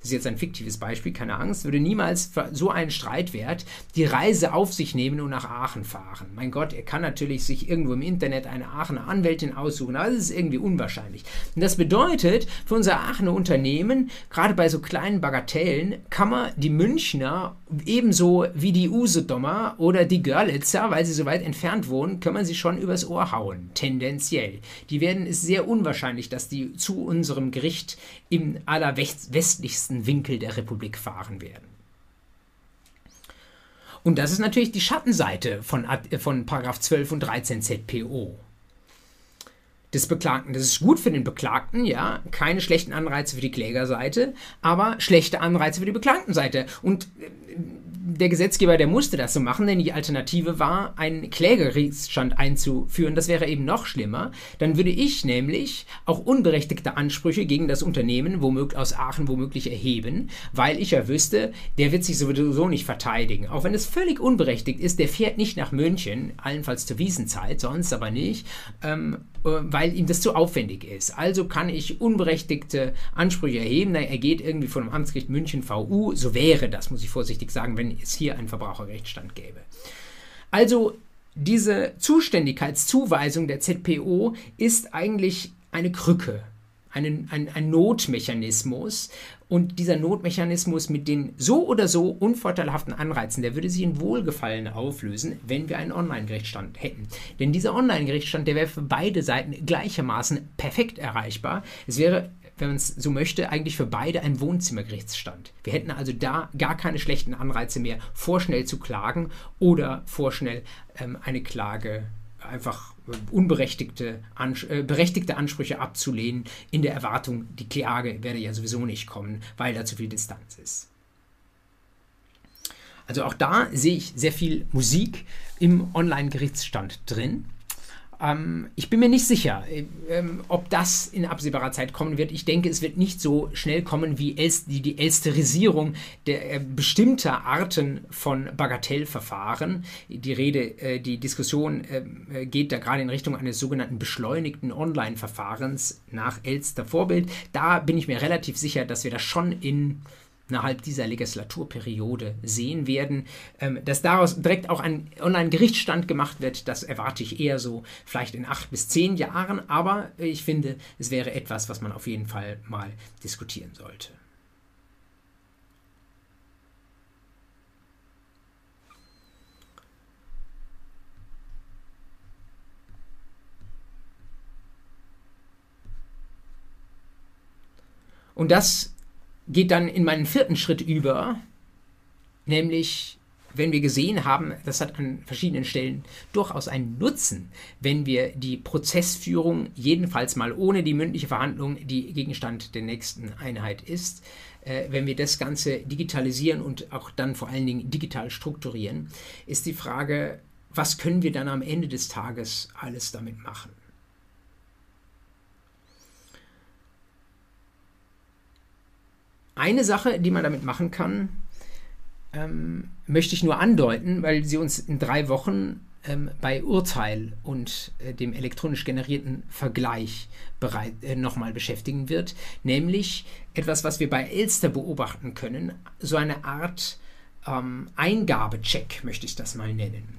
das ist jetzt ein fiktives Beispiel, keine Angst, würde niemals für so einen Streitwert die Reise auf sich nehmen und nach Aachen fahren. Mein Gott, er kann natürlich sich irgendwo im Internet eine Aachener Anwältin aussuchen, aber das ist irgendwie unwahrscheinlich. Und das bedeutet, für unser Aachener Unternehmen, gerade bei so kleinen Bagatellen, kann man die Münchner ebenso wie die Usedomer oder die Görlitzer, weil sie so weit entfernt wohnen, können wir sie schon übers Ohr hauen, tendenziell. Die werden, es sehr unwahrscheinlich, dass die zu unserem Gericht im allerwestlichsten westlichsten Winkel der Republik fahren werden. Und das ist natürlich die Schattenseite von, von 12 und 13 ZPO des Beklagten. Das ist gut für den Beklagten, ja, keine schlechten Anreize für die Klägerseite, aber schlechte Anreize für die Beklagtenseite. Und äh, der Gesetzgeber, der musste das so machen, denn die Alternative war, einen Klägerrechtsstand einzuführen. Das wäre eben noch schlimmer. Dann würde ich nämlich auch unberechtigte Ansprüche gegen das Unternehmen womöglich aus Aachen womöglich erheben, weil ich ja wüsste, der wird sich sowieso nicht verteidigen. Auch wenn es völlig unberechtigt ist, der fährt nicht nach München, allenfalls zur Wiesenzeit, sonst aber nicht. Ähm, äh, weil ihm das zu aufwendig ist. Also kann ich unberechtigte Ansprüche erheben. Er geht irgendwie von dem Amtsgericht München VU. So wäre das, muss ich vorsichtig sagen, wenn es hier einen Verbraucherrechtsstand gäbe. Also diese Zuständigkeitszuweisung der ZPO ist eigentlich eine Krücke, ein, ein, ein Notmechanismus, und dieser Notmechanismus mit den so oder so unvorteilhaften Anreizen, der würde sich in Wohlgefallen auflösen, wenn wir einen Online-Gerichtsstand hätten. Denn dieser Online-Gerichtsstand, der wäre für beide Seiten gleichermaßen perfekt erreichbar. Es wäre wenn man es so möchte, eigentlich für beide ein Wohnzimmergerichtsstand. Wir hätten also da gar keine schlechten Anreize mehr, vorschnell zu klagen oder vorschnell ähm, eine Klage einfach unberechtigte Ans äh, berechtigte Ansprüche abzulehnen, in der Erwartung, die Klage werde ja sowieso nicht kommen, weil da zu viel Distanz ist. Also auch da sehe ich sehr viel Musik im Online-Gerichtsstand drin. Ähm, ich bin mir nicht sicher, ähm, ob das in absehbarer Zeit kommen wird. Ich denke, es wird nicht so schnell kommen wie die, die Elsterisierung der äh, bestimmter Arten von Bagatellverfahren. Die Rede, äh, die Diskussion äh, geht da gerade in Richtung eines sogenannten beschleunigten Online-Verfahrens nach Elster Vorbild. Da bin ich mir relativ sicher, dass wir das schon in innerhalb dieser Legislaturperiode sehen werden. Ähm, dass daraus direkt auch ein Online-Gerichtsstand gemacht wird, das erwarte ich eher so vielleicht in acht bis zehn Jahren, aber ich finde, es wäre etwas, was man auf jeden Fall mal diskutieren sollte. Und das geht dann in meinen vierten Schritt über, nämlich wenn wir gesehen haben, das hat an verschiedenen Stellen durchaus einen Nutzen, wenn wir die Prozessführung jedenfalls mal ohne die mündliche Verhandlung, die Gegenstand der nächsten Einheit ist, äh, wenn wir das Ganze digitalisieren und auch dann vor allen Dingen digital strukturieren, ist die Frage, was können wir dann am Ende des Tages alles damit machen? Eine Sache, die man damit machen kann, ähm, möchte ich nur andeuten, weil sie uns in drei Wochen ähm, bei Urteil und äh, dem elektronisch generierten Vergleich bereit, äh, nochmal beschäftigen wird, nämlich etwas, was wir bei Elster beobachten können, so eine Art ähm, Eingabecheck, möchte ich das mal nennen.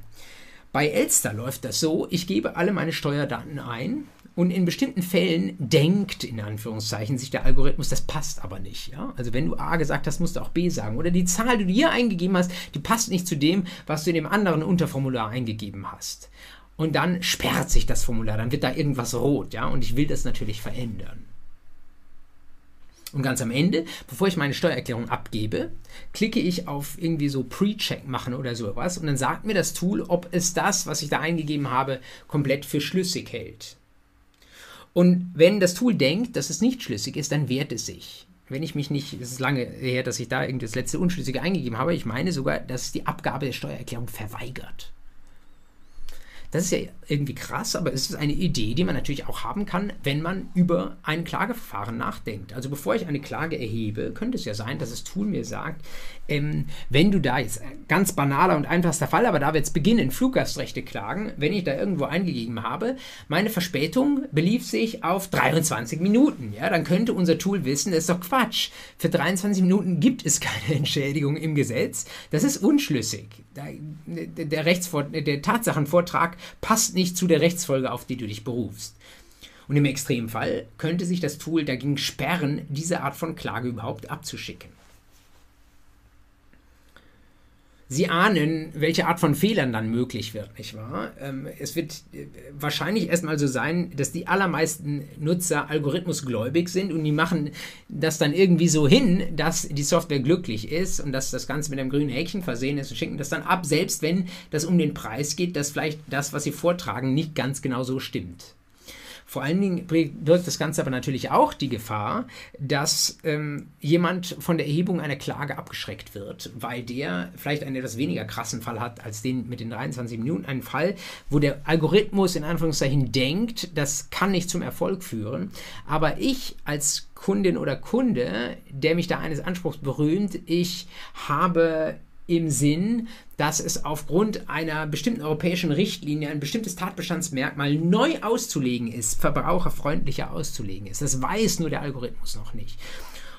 Bei Elster läuft das so, ich gebe alle meine Steuerdaten ein und in bestimmten Fällen denkt, in Anführungszeichen, sich der Algorithmus, das passt aber nicht. Ja? Also wenn du A gesagt hast, musst du auch B sagen. Oder die Zahl, die du hier eingegeben hast, die passt nicht zu dem, was du in dem anderen Unterformular eingegeben hast. Und dann sperrt sich das Formular, dann wird da irgendwas rot, ja, und ich will das natürlich verändern. Und ganz am Ende, bevor ich meine Steuererklärung abgebe, klicke ich auf irgendwie so Pre-Check machen oder sowas und dann sagt mir das Tool, ob es das, was ich da eingegeben habe, komplett für schlüssig hält. Und wenn das Tool denkt, dass es nicht schlüssig ist, dann wehrt es sich. Wenn ich mich nicht, es ist lange her, dass ich da irgendwie das letzte Unschlüssige eingegeben habe, ich meine sogar, dass es die Abgabe der Steuererklärung verweigert. Das ist ja irgendwie krass, aber es ist eine Idee, die man natürlich auch haben kann, wenn man über ein Klageverfahren nachdenkt. Also bevor ich eine Klage erhebe, könnte es ja sein, dass das Tool mir sagt, ähm, wenn du da jetzt, ganz banaler und einfachster Fall, aber da wir jetzt beginnen, Fluggastrechte klagen, wenn ich da irgendwo eingegeben habe, meine Verspätung belief sich auf 23 Minuten. Ja, dann könnte unser Tool wissen, das ist doch Quatsch. Für 23 Minuten gibt es keine Entschädigung im Gesetz. Das ist unschlüssig. Der, Rechtsvor der Tatsachenvortrag passt nicht zu der Rechtsfolge, auf die du dich berufst. Und im Extremfall könnte sich das Tool dagegen sperren, diese Art von Klage überhaupt abzuschicken. Sie ahnen, welche Art von Fehlern dann möglich wird, nicht wahr? Ähm, es wird äh, wahrscheinlich erstmal so sein, dass die allermeisten Nutzer algorithmusgläubig sind und die machen das dann irgendwie so hin, dass die Software glücklich ist und dass das Ganze mit einem grünen Häkchen versehen ist und schicken das dann ab, selbst wenn das um den Preis geht, dass vielleicht das, was sie vortragen, nicht ganz genau so stimmt. Vor allen Dingen birgt das Ganze aber natürlich auch die Gefahr, dass ähm, jemand von der Erhebung einer Klage abgeschreckt wird, weil der vielleicht einen etwas weniger krassen Fall hat als den mit den 23 Minuten. Einen Fall, wo der Algorithmus in Anführungszeichen denkt, das kann nicht zum Erfolg führen. Aber ich als Kundin oder Kunde, der mich da eines Anspruchs berühmt, ich habe im Sinn, dass es aufgrund einer bestimmten europäischen Richtlinie ein bestimmtes Tatbestandsmerkmal neu auszulegen ist, verbraucherfreundlicher auszulegen ist. Das weiß nur der Algorithmus noch nicht.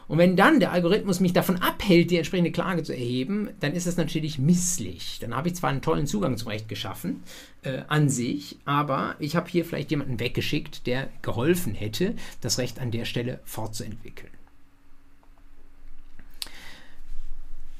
Und wenn dann der Algorithmus mich davon abhält, die entsprechende Klage zu erheben, dann ist das natürlich misslich. Dann habe ich zwar einen tollen Zugang zum Recht geschaffen äh, an sich, aber ich habe hier vielleicht jemanden weggeschickt, der geholfen hätte, das Recht an der Stelle fortzuentwickeln.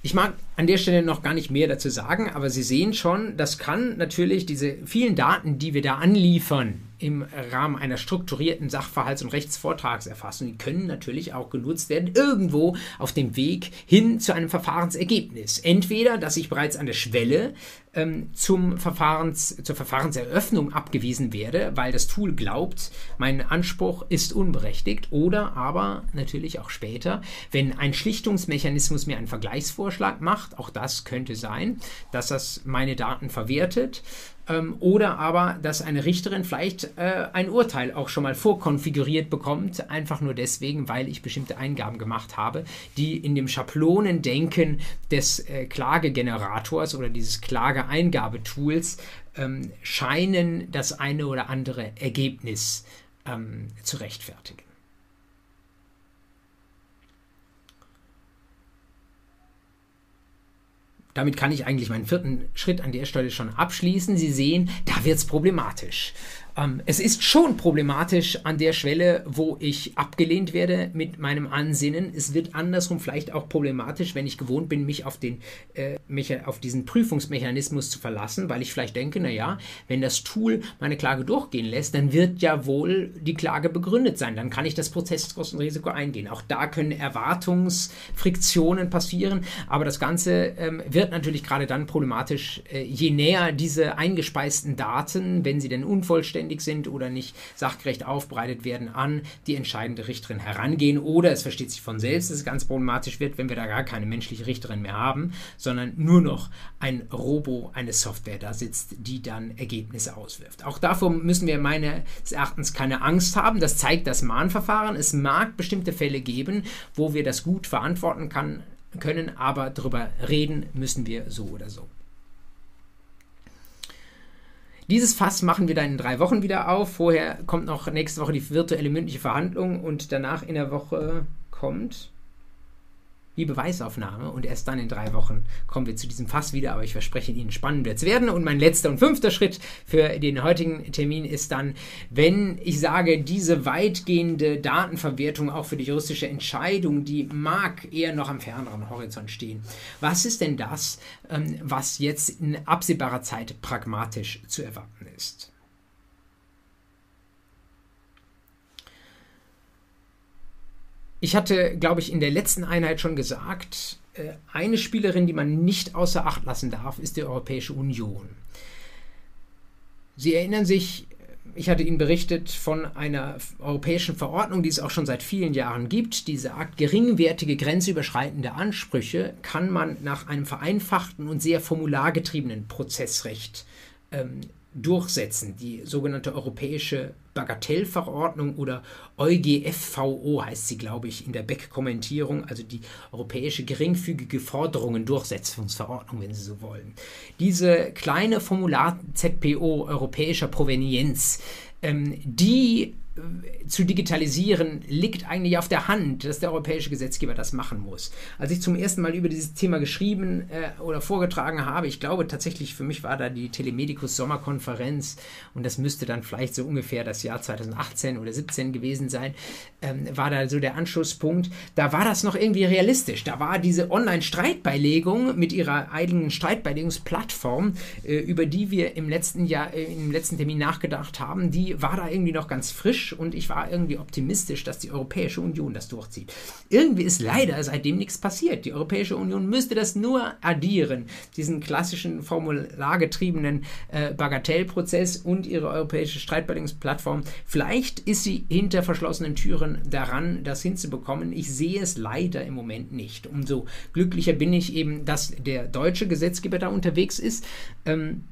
Ich mag an der Stelle noch gar nicht mehr dazu sagen, aber Sie sehen schon, das kann natürlich diese vielen Daten, die wir da anliefern, im Rahmen einer strukturierten Sachverhalts- und Rechtsvortragserfassung. Die können natürlich auch genutzt werden, irgendwo auf dem Weg hin zu einem Verfahrensergebnis. Entweder, dass ich bereits an der Schwelle ähm, zum Verfahrens, zur Verfahrenseröffnung abgewiesen werde, weil das Tool glaubt, mein Anspruch ist unberechtigt, oder aber natürlich auch später, wenn ein Schlichtungsmechanismus mir einen Vergleichsvorschlag macht, auch das könnte sein, dass das meine Daten verwertet ähm, oder aber, dass eine Richterin vielleicht äh, ein Urteil auch schon mal vorkonfiguriert bekommt, einfach nur deswegen, weil ich bestimmte Eingaben gemacht habe, die in dem Schablonendenken des äh, Klagegenerators oder dieses Klageeingabetools ähm, scheinen, das eine oder andere Ergebnis ähm, zu rechtfertigen. Damit kann ich eigentlich meinen vierten Schritt an der Stelle schon abschließen. Sie sehen, da wird es problematisch. Ähm, es ist schon problematisch an der Schwelle, wo ich abgelehnt werde mit meinem Ansinnen. Es wird andersrum vielleicht auch problematisch, wenn ich gewohnt bin, mich auf, den, äh, auf diesen Prüfungsmechanismus zu verlassen, weil ich vielleicht denke, naja, wenn das Tool meine Klage durchgehen lässt, dann wird ja wohl die Klage begründet sein. Dann kann ich das Prozesskostenrisiko eingehen. Auch da können Erwartungsfriktionen passieren, aber das Ganze ähm, wird natürlich gerade dann problematisch, äh, je näher diese eingespeisten Daten, wenn sie denn unvollständig sind oder nicht sachgerecht aufbereitet werden, an die entscheidende Richterin herangehen. Oder es versteht sich von selbst, dass es ganz problematisch wird, wenn wir da gar keine menschliche Richterin mehr haben, sondern nur noch ein Robo, eine Software da sitzt, die dann Ergebnisse auswirft. Auch davor müssen wir meines Erachtens keine Angst haben. Das zeigt das Mahnverfahren. Es mag bestimmte Fälle geben, wo wir das gut verantworten kann, können, aber darüber reden müssen wir so oder so. Dieses Fass machen wir dann in drei Wochen wieder auf. Vorher kommt noch nächste Woche die virtuelle mündliche Verhandlung und danach in der Woche kommt die Beweisaufnahme und erst dann in drei Wochen kommen wir zu diesem Fass wieder, aber ich verspreche Ihnen, spannend wird es werden. Und mein letzter und fünfter Schritt für den heutigen Termin ist dann, wenn ich sage, diese weitgehende Datenverwertung auch für die juristische Entscheidung, die mag eher noch am ferneren Horizont stehen. Was ist denn das, ähm, was jetzt in absehbarer Zeit pragmatisch zu erwarten ist? Ich hatte, glaube ich, in der letzten Einheit schon gesagt, äh, eine Spielerin, die man nicht außer Acht lassen darf, ist die Europäische Union. Sie erinnern sich, ich hatte Ihnen berichtet von einer europäischen Verordnung, die es auch schon seit vielen Jahren gibt, die sagt, geringwertige grenzüberschreitende Ansprüche kann man nach einem vereinfachten und sehr formulargetriebenen Prozessrecht ähm, durchsetzen. Die sogenannte Europäische Bagatellverordnung oder EuGFVO heißt sie, glaube ich, in der Beck-Kommentierung, also die Europäische Geringfügige Forderungen Durchsetzungsverordnung, wenn Sie so wollen. Diese kleine Formular ZPO europäischer Provenienz, ähm, die zu digitalisieren, liegt eigentlich auf der Hand, dass der europäische Gesetzgeber das machen muss. Als ich zum ersten Mal über dieses Thema geschrieben äh, oder vorgetragen habe, ich glaube tatsächlich, für mich war da die Telemedicus Sommerkonferenz und das müsste dann vielleicht so ungefähr das Jahr 2018 oder 17 gewesen sein, ähm, war da so der Anschlusspunkt. Da war das noch irgendwie realistisch. Da war diese Online-Streitbeilegung mit ihrer eigenen Streitbeilegungsplattform, äh, über die wir im letzten Jahr, äh, im letzten Termin nachgedacht haben, die war da irgendwie noch ganz frisch und ich war irgendwie optimistisch, dass die Europäische Union das durchzieht. Irgendwie ist leider seitdem nichts passiert. Die Europäische Union müsste das nur addieren, diesen klassischen formulargetriebenen äh, Bagatellprozess und ihre europäische Streitbeilegungsplattform. Vielleicht ist sie hinter verschlossenen Türen daran, das hinzubekommen. Ich sehe es leider im Moment nicht. Umso glücklicher bin ich eben, dass der deutsche Gesetzgeber da unterwegs ist. Ähm,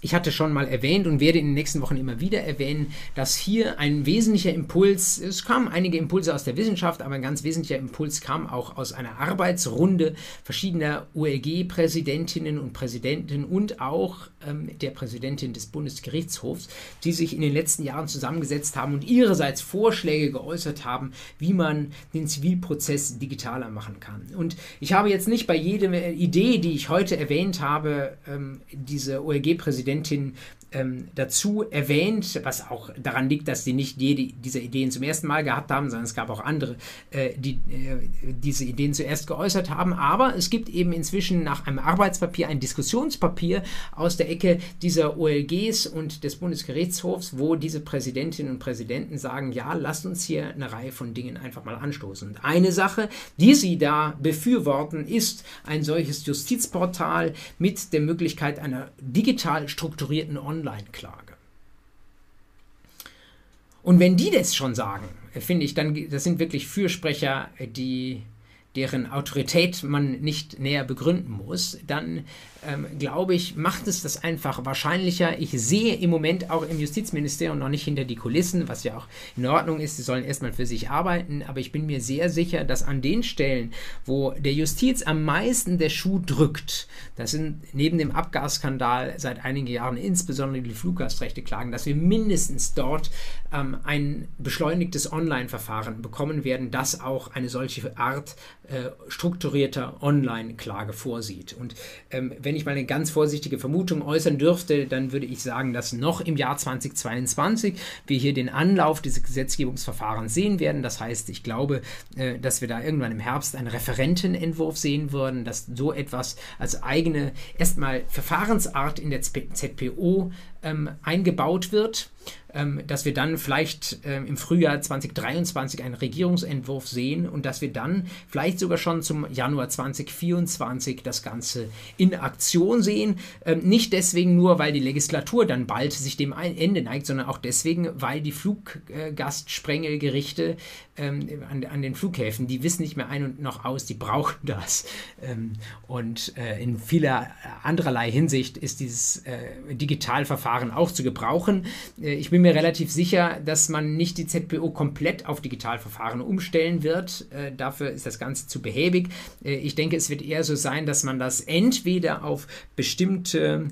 ich hatte schon mal erwähnt und werde in den nächsten Wochen immer wieder erwähnen, dass hier ein wesentlicher Impuls, es kamen einige Impulse aus der Wissenschaft, aber ein ganz wesentlicher Impuls kam auch aus einer Arbeitsrunde verschiedener OLG-Präsidentinnen und Präsidenten und auch ähm, der Präsidentin des Bundesgerichtshofs, die sich in den letzten Jahren zusammengesetzt haben und ihrerseits Vorschläge geäußert haben, wie man den Zivilprozess digitaler machen kann. Und ich habe jetzt nicht bei jeder Idee, die ich heute erwähnt habe, ähm, diese OLG-Präsidentin Präsidentin ähm, dazu erwähnt, was auch daran liegt, dass sie nicht jede dieser Ideen zum ersten Mal gehabt haben, sondern es gab auch andere, äh, die äh, diese Ideen zuerst geäußert haben. Aber es gibt eben inzwischen nach einem Arbeitspapier ein Diskussionspapier aus der Ecke dieser OLGs und des Bundesgerichtshofs, wo diese Präsidentinnen und Präsidenten sagen, ja, lasst uns hier eine Reihe von Dingen einfach mal anstoßen. Und eine Sache, die sie da befürworten, ist ein solches Justizportal mit der Möglichkeit einer digital strukturierten Online-Klage. Und wenn die das schon sagen, finde ich, dann das sind wirklich Fürsprecher, die deren Autorität man nicht näher begründen muss, dann ähm, glaube ich, macht es das einfach wahrscheinlicher. Ich sehe im Moment auch im Justizministerium noch nicht hinter die Kulissen, was ja auch in Ordnung ist. Sie sollen erstmal für sich arbeiten, aber ich bin mir sehr sicher, dass an den Stellen, wo der Justiz am meisten der Schuh drückt, das sind neben dem Abgasskandal seit einigen Jahren insbesondere die Fluggastrechte klagen, dass wir mindestens dort ähm, ein beschleunigtes Online-Verfahren bekommen werden, das auch eine solche Art äh, strukturierter Online-Klage vorsieht. Und ähm, wenn ich mal eine ganz vorsichtige Vermutung äußern dürfte, dann würde ich sagen, dass noch im Jahr 2022 wir hier den Anlauf dieses Gesetzgebungsverfahrens sehen werden. Das heißt, ich glaube, äh, dass wir da irgendwann im Herbst einen Referentenentwurf sehen würden, dass so etwas als eigene erstmal Verfahrensart in der ZPO ähm, eingebaut wird dass wir dann vielleicht ähm, im Frühjahr 2023 einen Regierungsentwurf sehen und dass wir dann vielleicht sogar schon zum Januar 2024 das Ganze in Aktion sehen. Ähm, nicht deswegen nur, weil die Legislatur dann bald sich dem Ende neigt, sondern auch deswegen, weil die Fluggastsprengelgerichte ähm, an, an, den Flughäfen, die wissen nicht mehr ein und noch aus, die brauchen das. Ähm, und äh, in vieler andererlei Hinsicht ist dieses äh, Digitalverfahren auch zu gebrauchen. Äh, ich bin mir relativ sicher, dass man nicht die ZPO komplett auf Digitalverfahren umstellen wird. Äh, dafür ist das Ganze zu behäbig. Äh, ich denke, es wird eher so sein, dass man das entweder auf bestimmte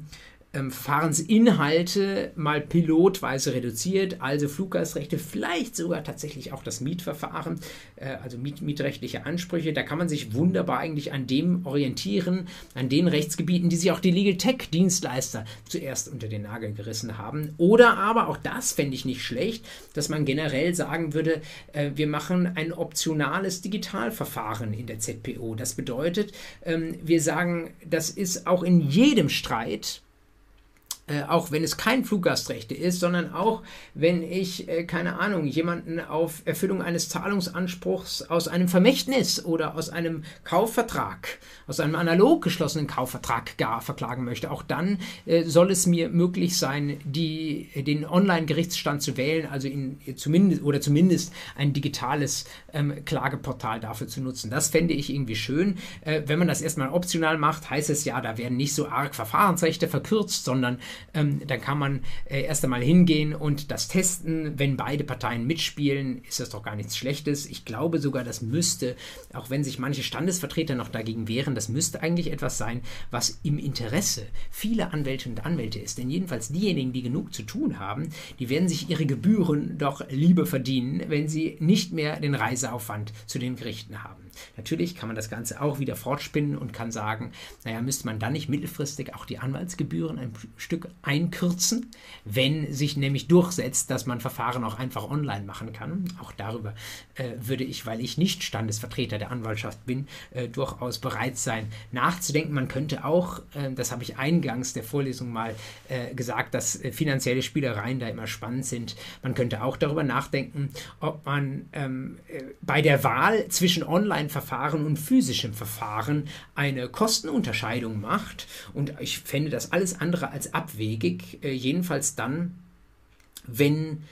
ähm, Verfahrensinhalte mal pilotweise reduziert, also Fluggastrechte, vielleicht sogar tatsächlich auch das Mietverfahren, äh, also miet mietrechtliche Ansprüche. Da kann man sich wunderbar eigentlich an dem orientieren, an den Rechtsgebieten, die sich auch die Legal Tech Dienstleister zuerst unter den Nagel gerissen haben. Oder aber, auch das fände ich nicht schlecht, dass man generell sagen würde, äh, wir machen ein optionales Digitalverfahren in der ZPO. Das bedeutet, ähm, wir sagen, das ist auch in jedem Streit, äh, auch wenn es kein Fluggastrechte ist, sondern auch wenn ich, äh, keine Ahnung, jemanden auf Erfüllung eines Zahlungsanspruchs aus einem Vermächtnis oder aus einem Kaufvertrag, aus einem analog geschlossenen Kaufvertrag gar verklagen möchte. Auch dann äh, soll es mir möglich sein, die, den Online-Gerichtsstand zu wählen, also in, zumindest oder zumindest ein digitales ähm, Klageportal dafür zu nutzen. Das fände ich irgendwie schön. Äh, wenn man das erstmal optional macht, heißt es ja, da werden nicht so arg Verfahrensrechte verkürzt, sondern ähm, dann kann man äh, erst einmal hingehen und das testen. Wenn beide Parteien mitspielen, ist das doch gar nichts Schlechtes. Ich glaube sogar, das müsste, auch wenn sich manche Standesvertreter noch dagegen wehren, das müsste eigentlich etwas sein, was im Interesse vieler Anwälte und Anwälte ist. Denn jedenfalls diejenigen, die genug zu tun haben, die werden sich ihre Gebühren doch lieber verdienen, wenn sie nicht mehr den Reiseaufwand zu den Gerichten haben. Natürlich kann man das Ganze auch wieder fortspinnen und kann sagen, naja, müsste man dann nicht mittelfristig auch die Anwaltsgebühren ein Stück einkürzen, wenn sich nämlich durchsetzt, dass man Verfahren auch einfach online machen kann. Auch darüber äh, würde ich, weil ich nicht Standesvertreter der Anwaltschaft bin, äh, durchaus bereit sein, nachzudenken. Man könnte auch, äh, das habe ich eingangs der Vorlesung mal äh, gesagt, dass äh, finanzielle Spielereien da immer spannend sind. Man könnte auch darüber nachdenken, ob man ähm, äh, bei der Wahl zwischen Online Online-Verfahren und physischem Verfahren eine Kostenunterscheidung macht. Und ich fände das alles andere als abwegig, äh, jedenfalls dann, wenn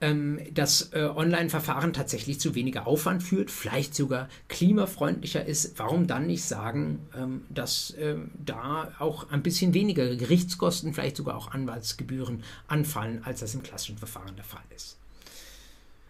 ähm, das äh, Online-Verfahren tatsächlich zu weniger Aufwand führt, vielleicht sogar klimafreundlicher ist, warum dann nicht sagen, ähm, dass ähm, da auch ein bisschen weniger Gerichtskosten, vielleicht sogar auch Anwaltsgebühren anfallen, als das im klassischen Verfahren der Fall ist.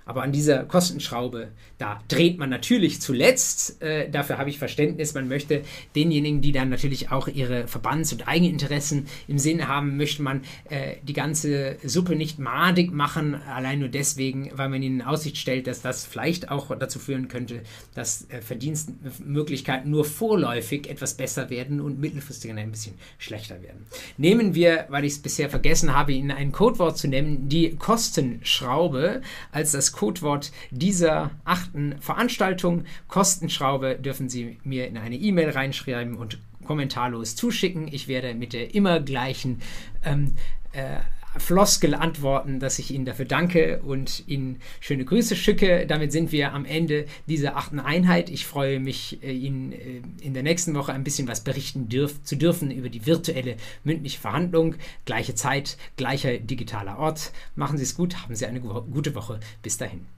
Aber an dieser Kostenschraube, da dreht man natürlich zuletzt. Äh, dafür habe ich Verständnis. Man möchte denjenigen, die dann natürlich auch ihre Verbands- und Eigeninteressen im Sinn haben, möchte man äh, die ganze Suppe nicht madig machen. Allein nur deswegen, weil man ihnen in Aussicht stellt, dass das vielleicht auch dazu führen könnte, dass äh, Verdienstmöglichkeiten nur vorläufig etwas besser werden und mittelfristig ein bisschen schlechter werden. Nehmen wir, weil ich es bisher vergessen habe, Ihnen ein Codewort zu nennen, die Kostenschraube als das Codewort dieser achten Veranstaltung. Kostenschraube dürfen Sie mir in eine E-Mail reinschreiben und kommentarlos zuschicken. Ich werde mit der immer gleichen ähm, äh, Floskel antworten, dass ich Ihnen dafür danke und Ihnen schöne Grüße schicke. Damit sind wir am Ende dieser achten Einheit. Ich freue mich, äh, Ihnen äh, in der nächsten Woche ein bisschen was berichten dürf zu dürfen über die virtuelle mündliche Verhandlung. Gleiche Zeit, gleicher digitaler Ort. Machen Sie es gut, haben Sie eine gute Woche. Bis dahin.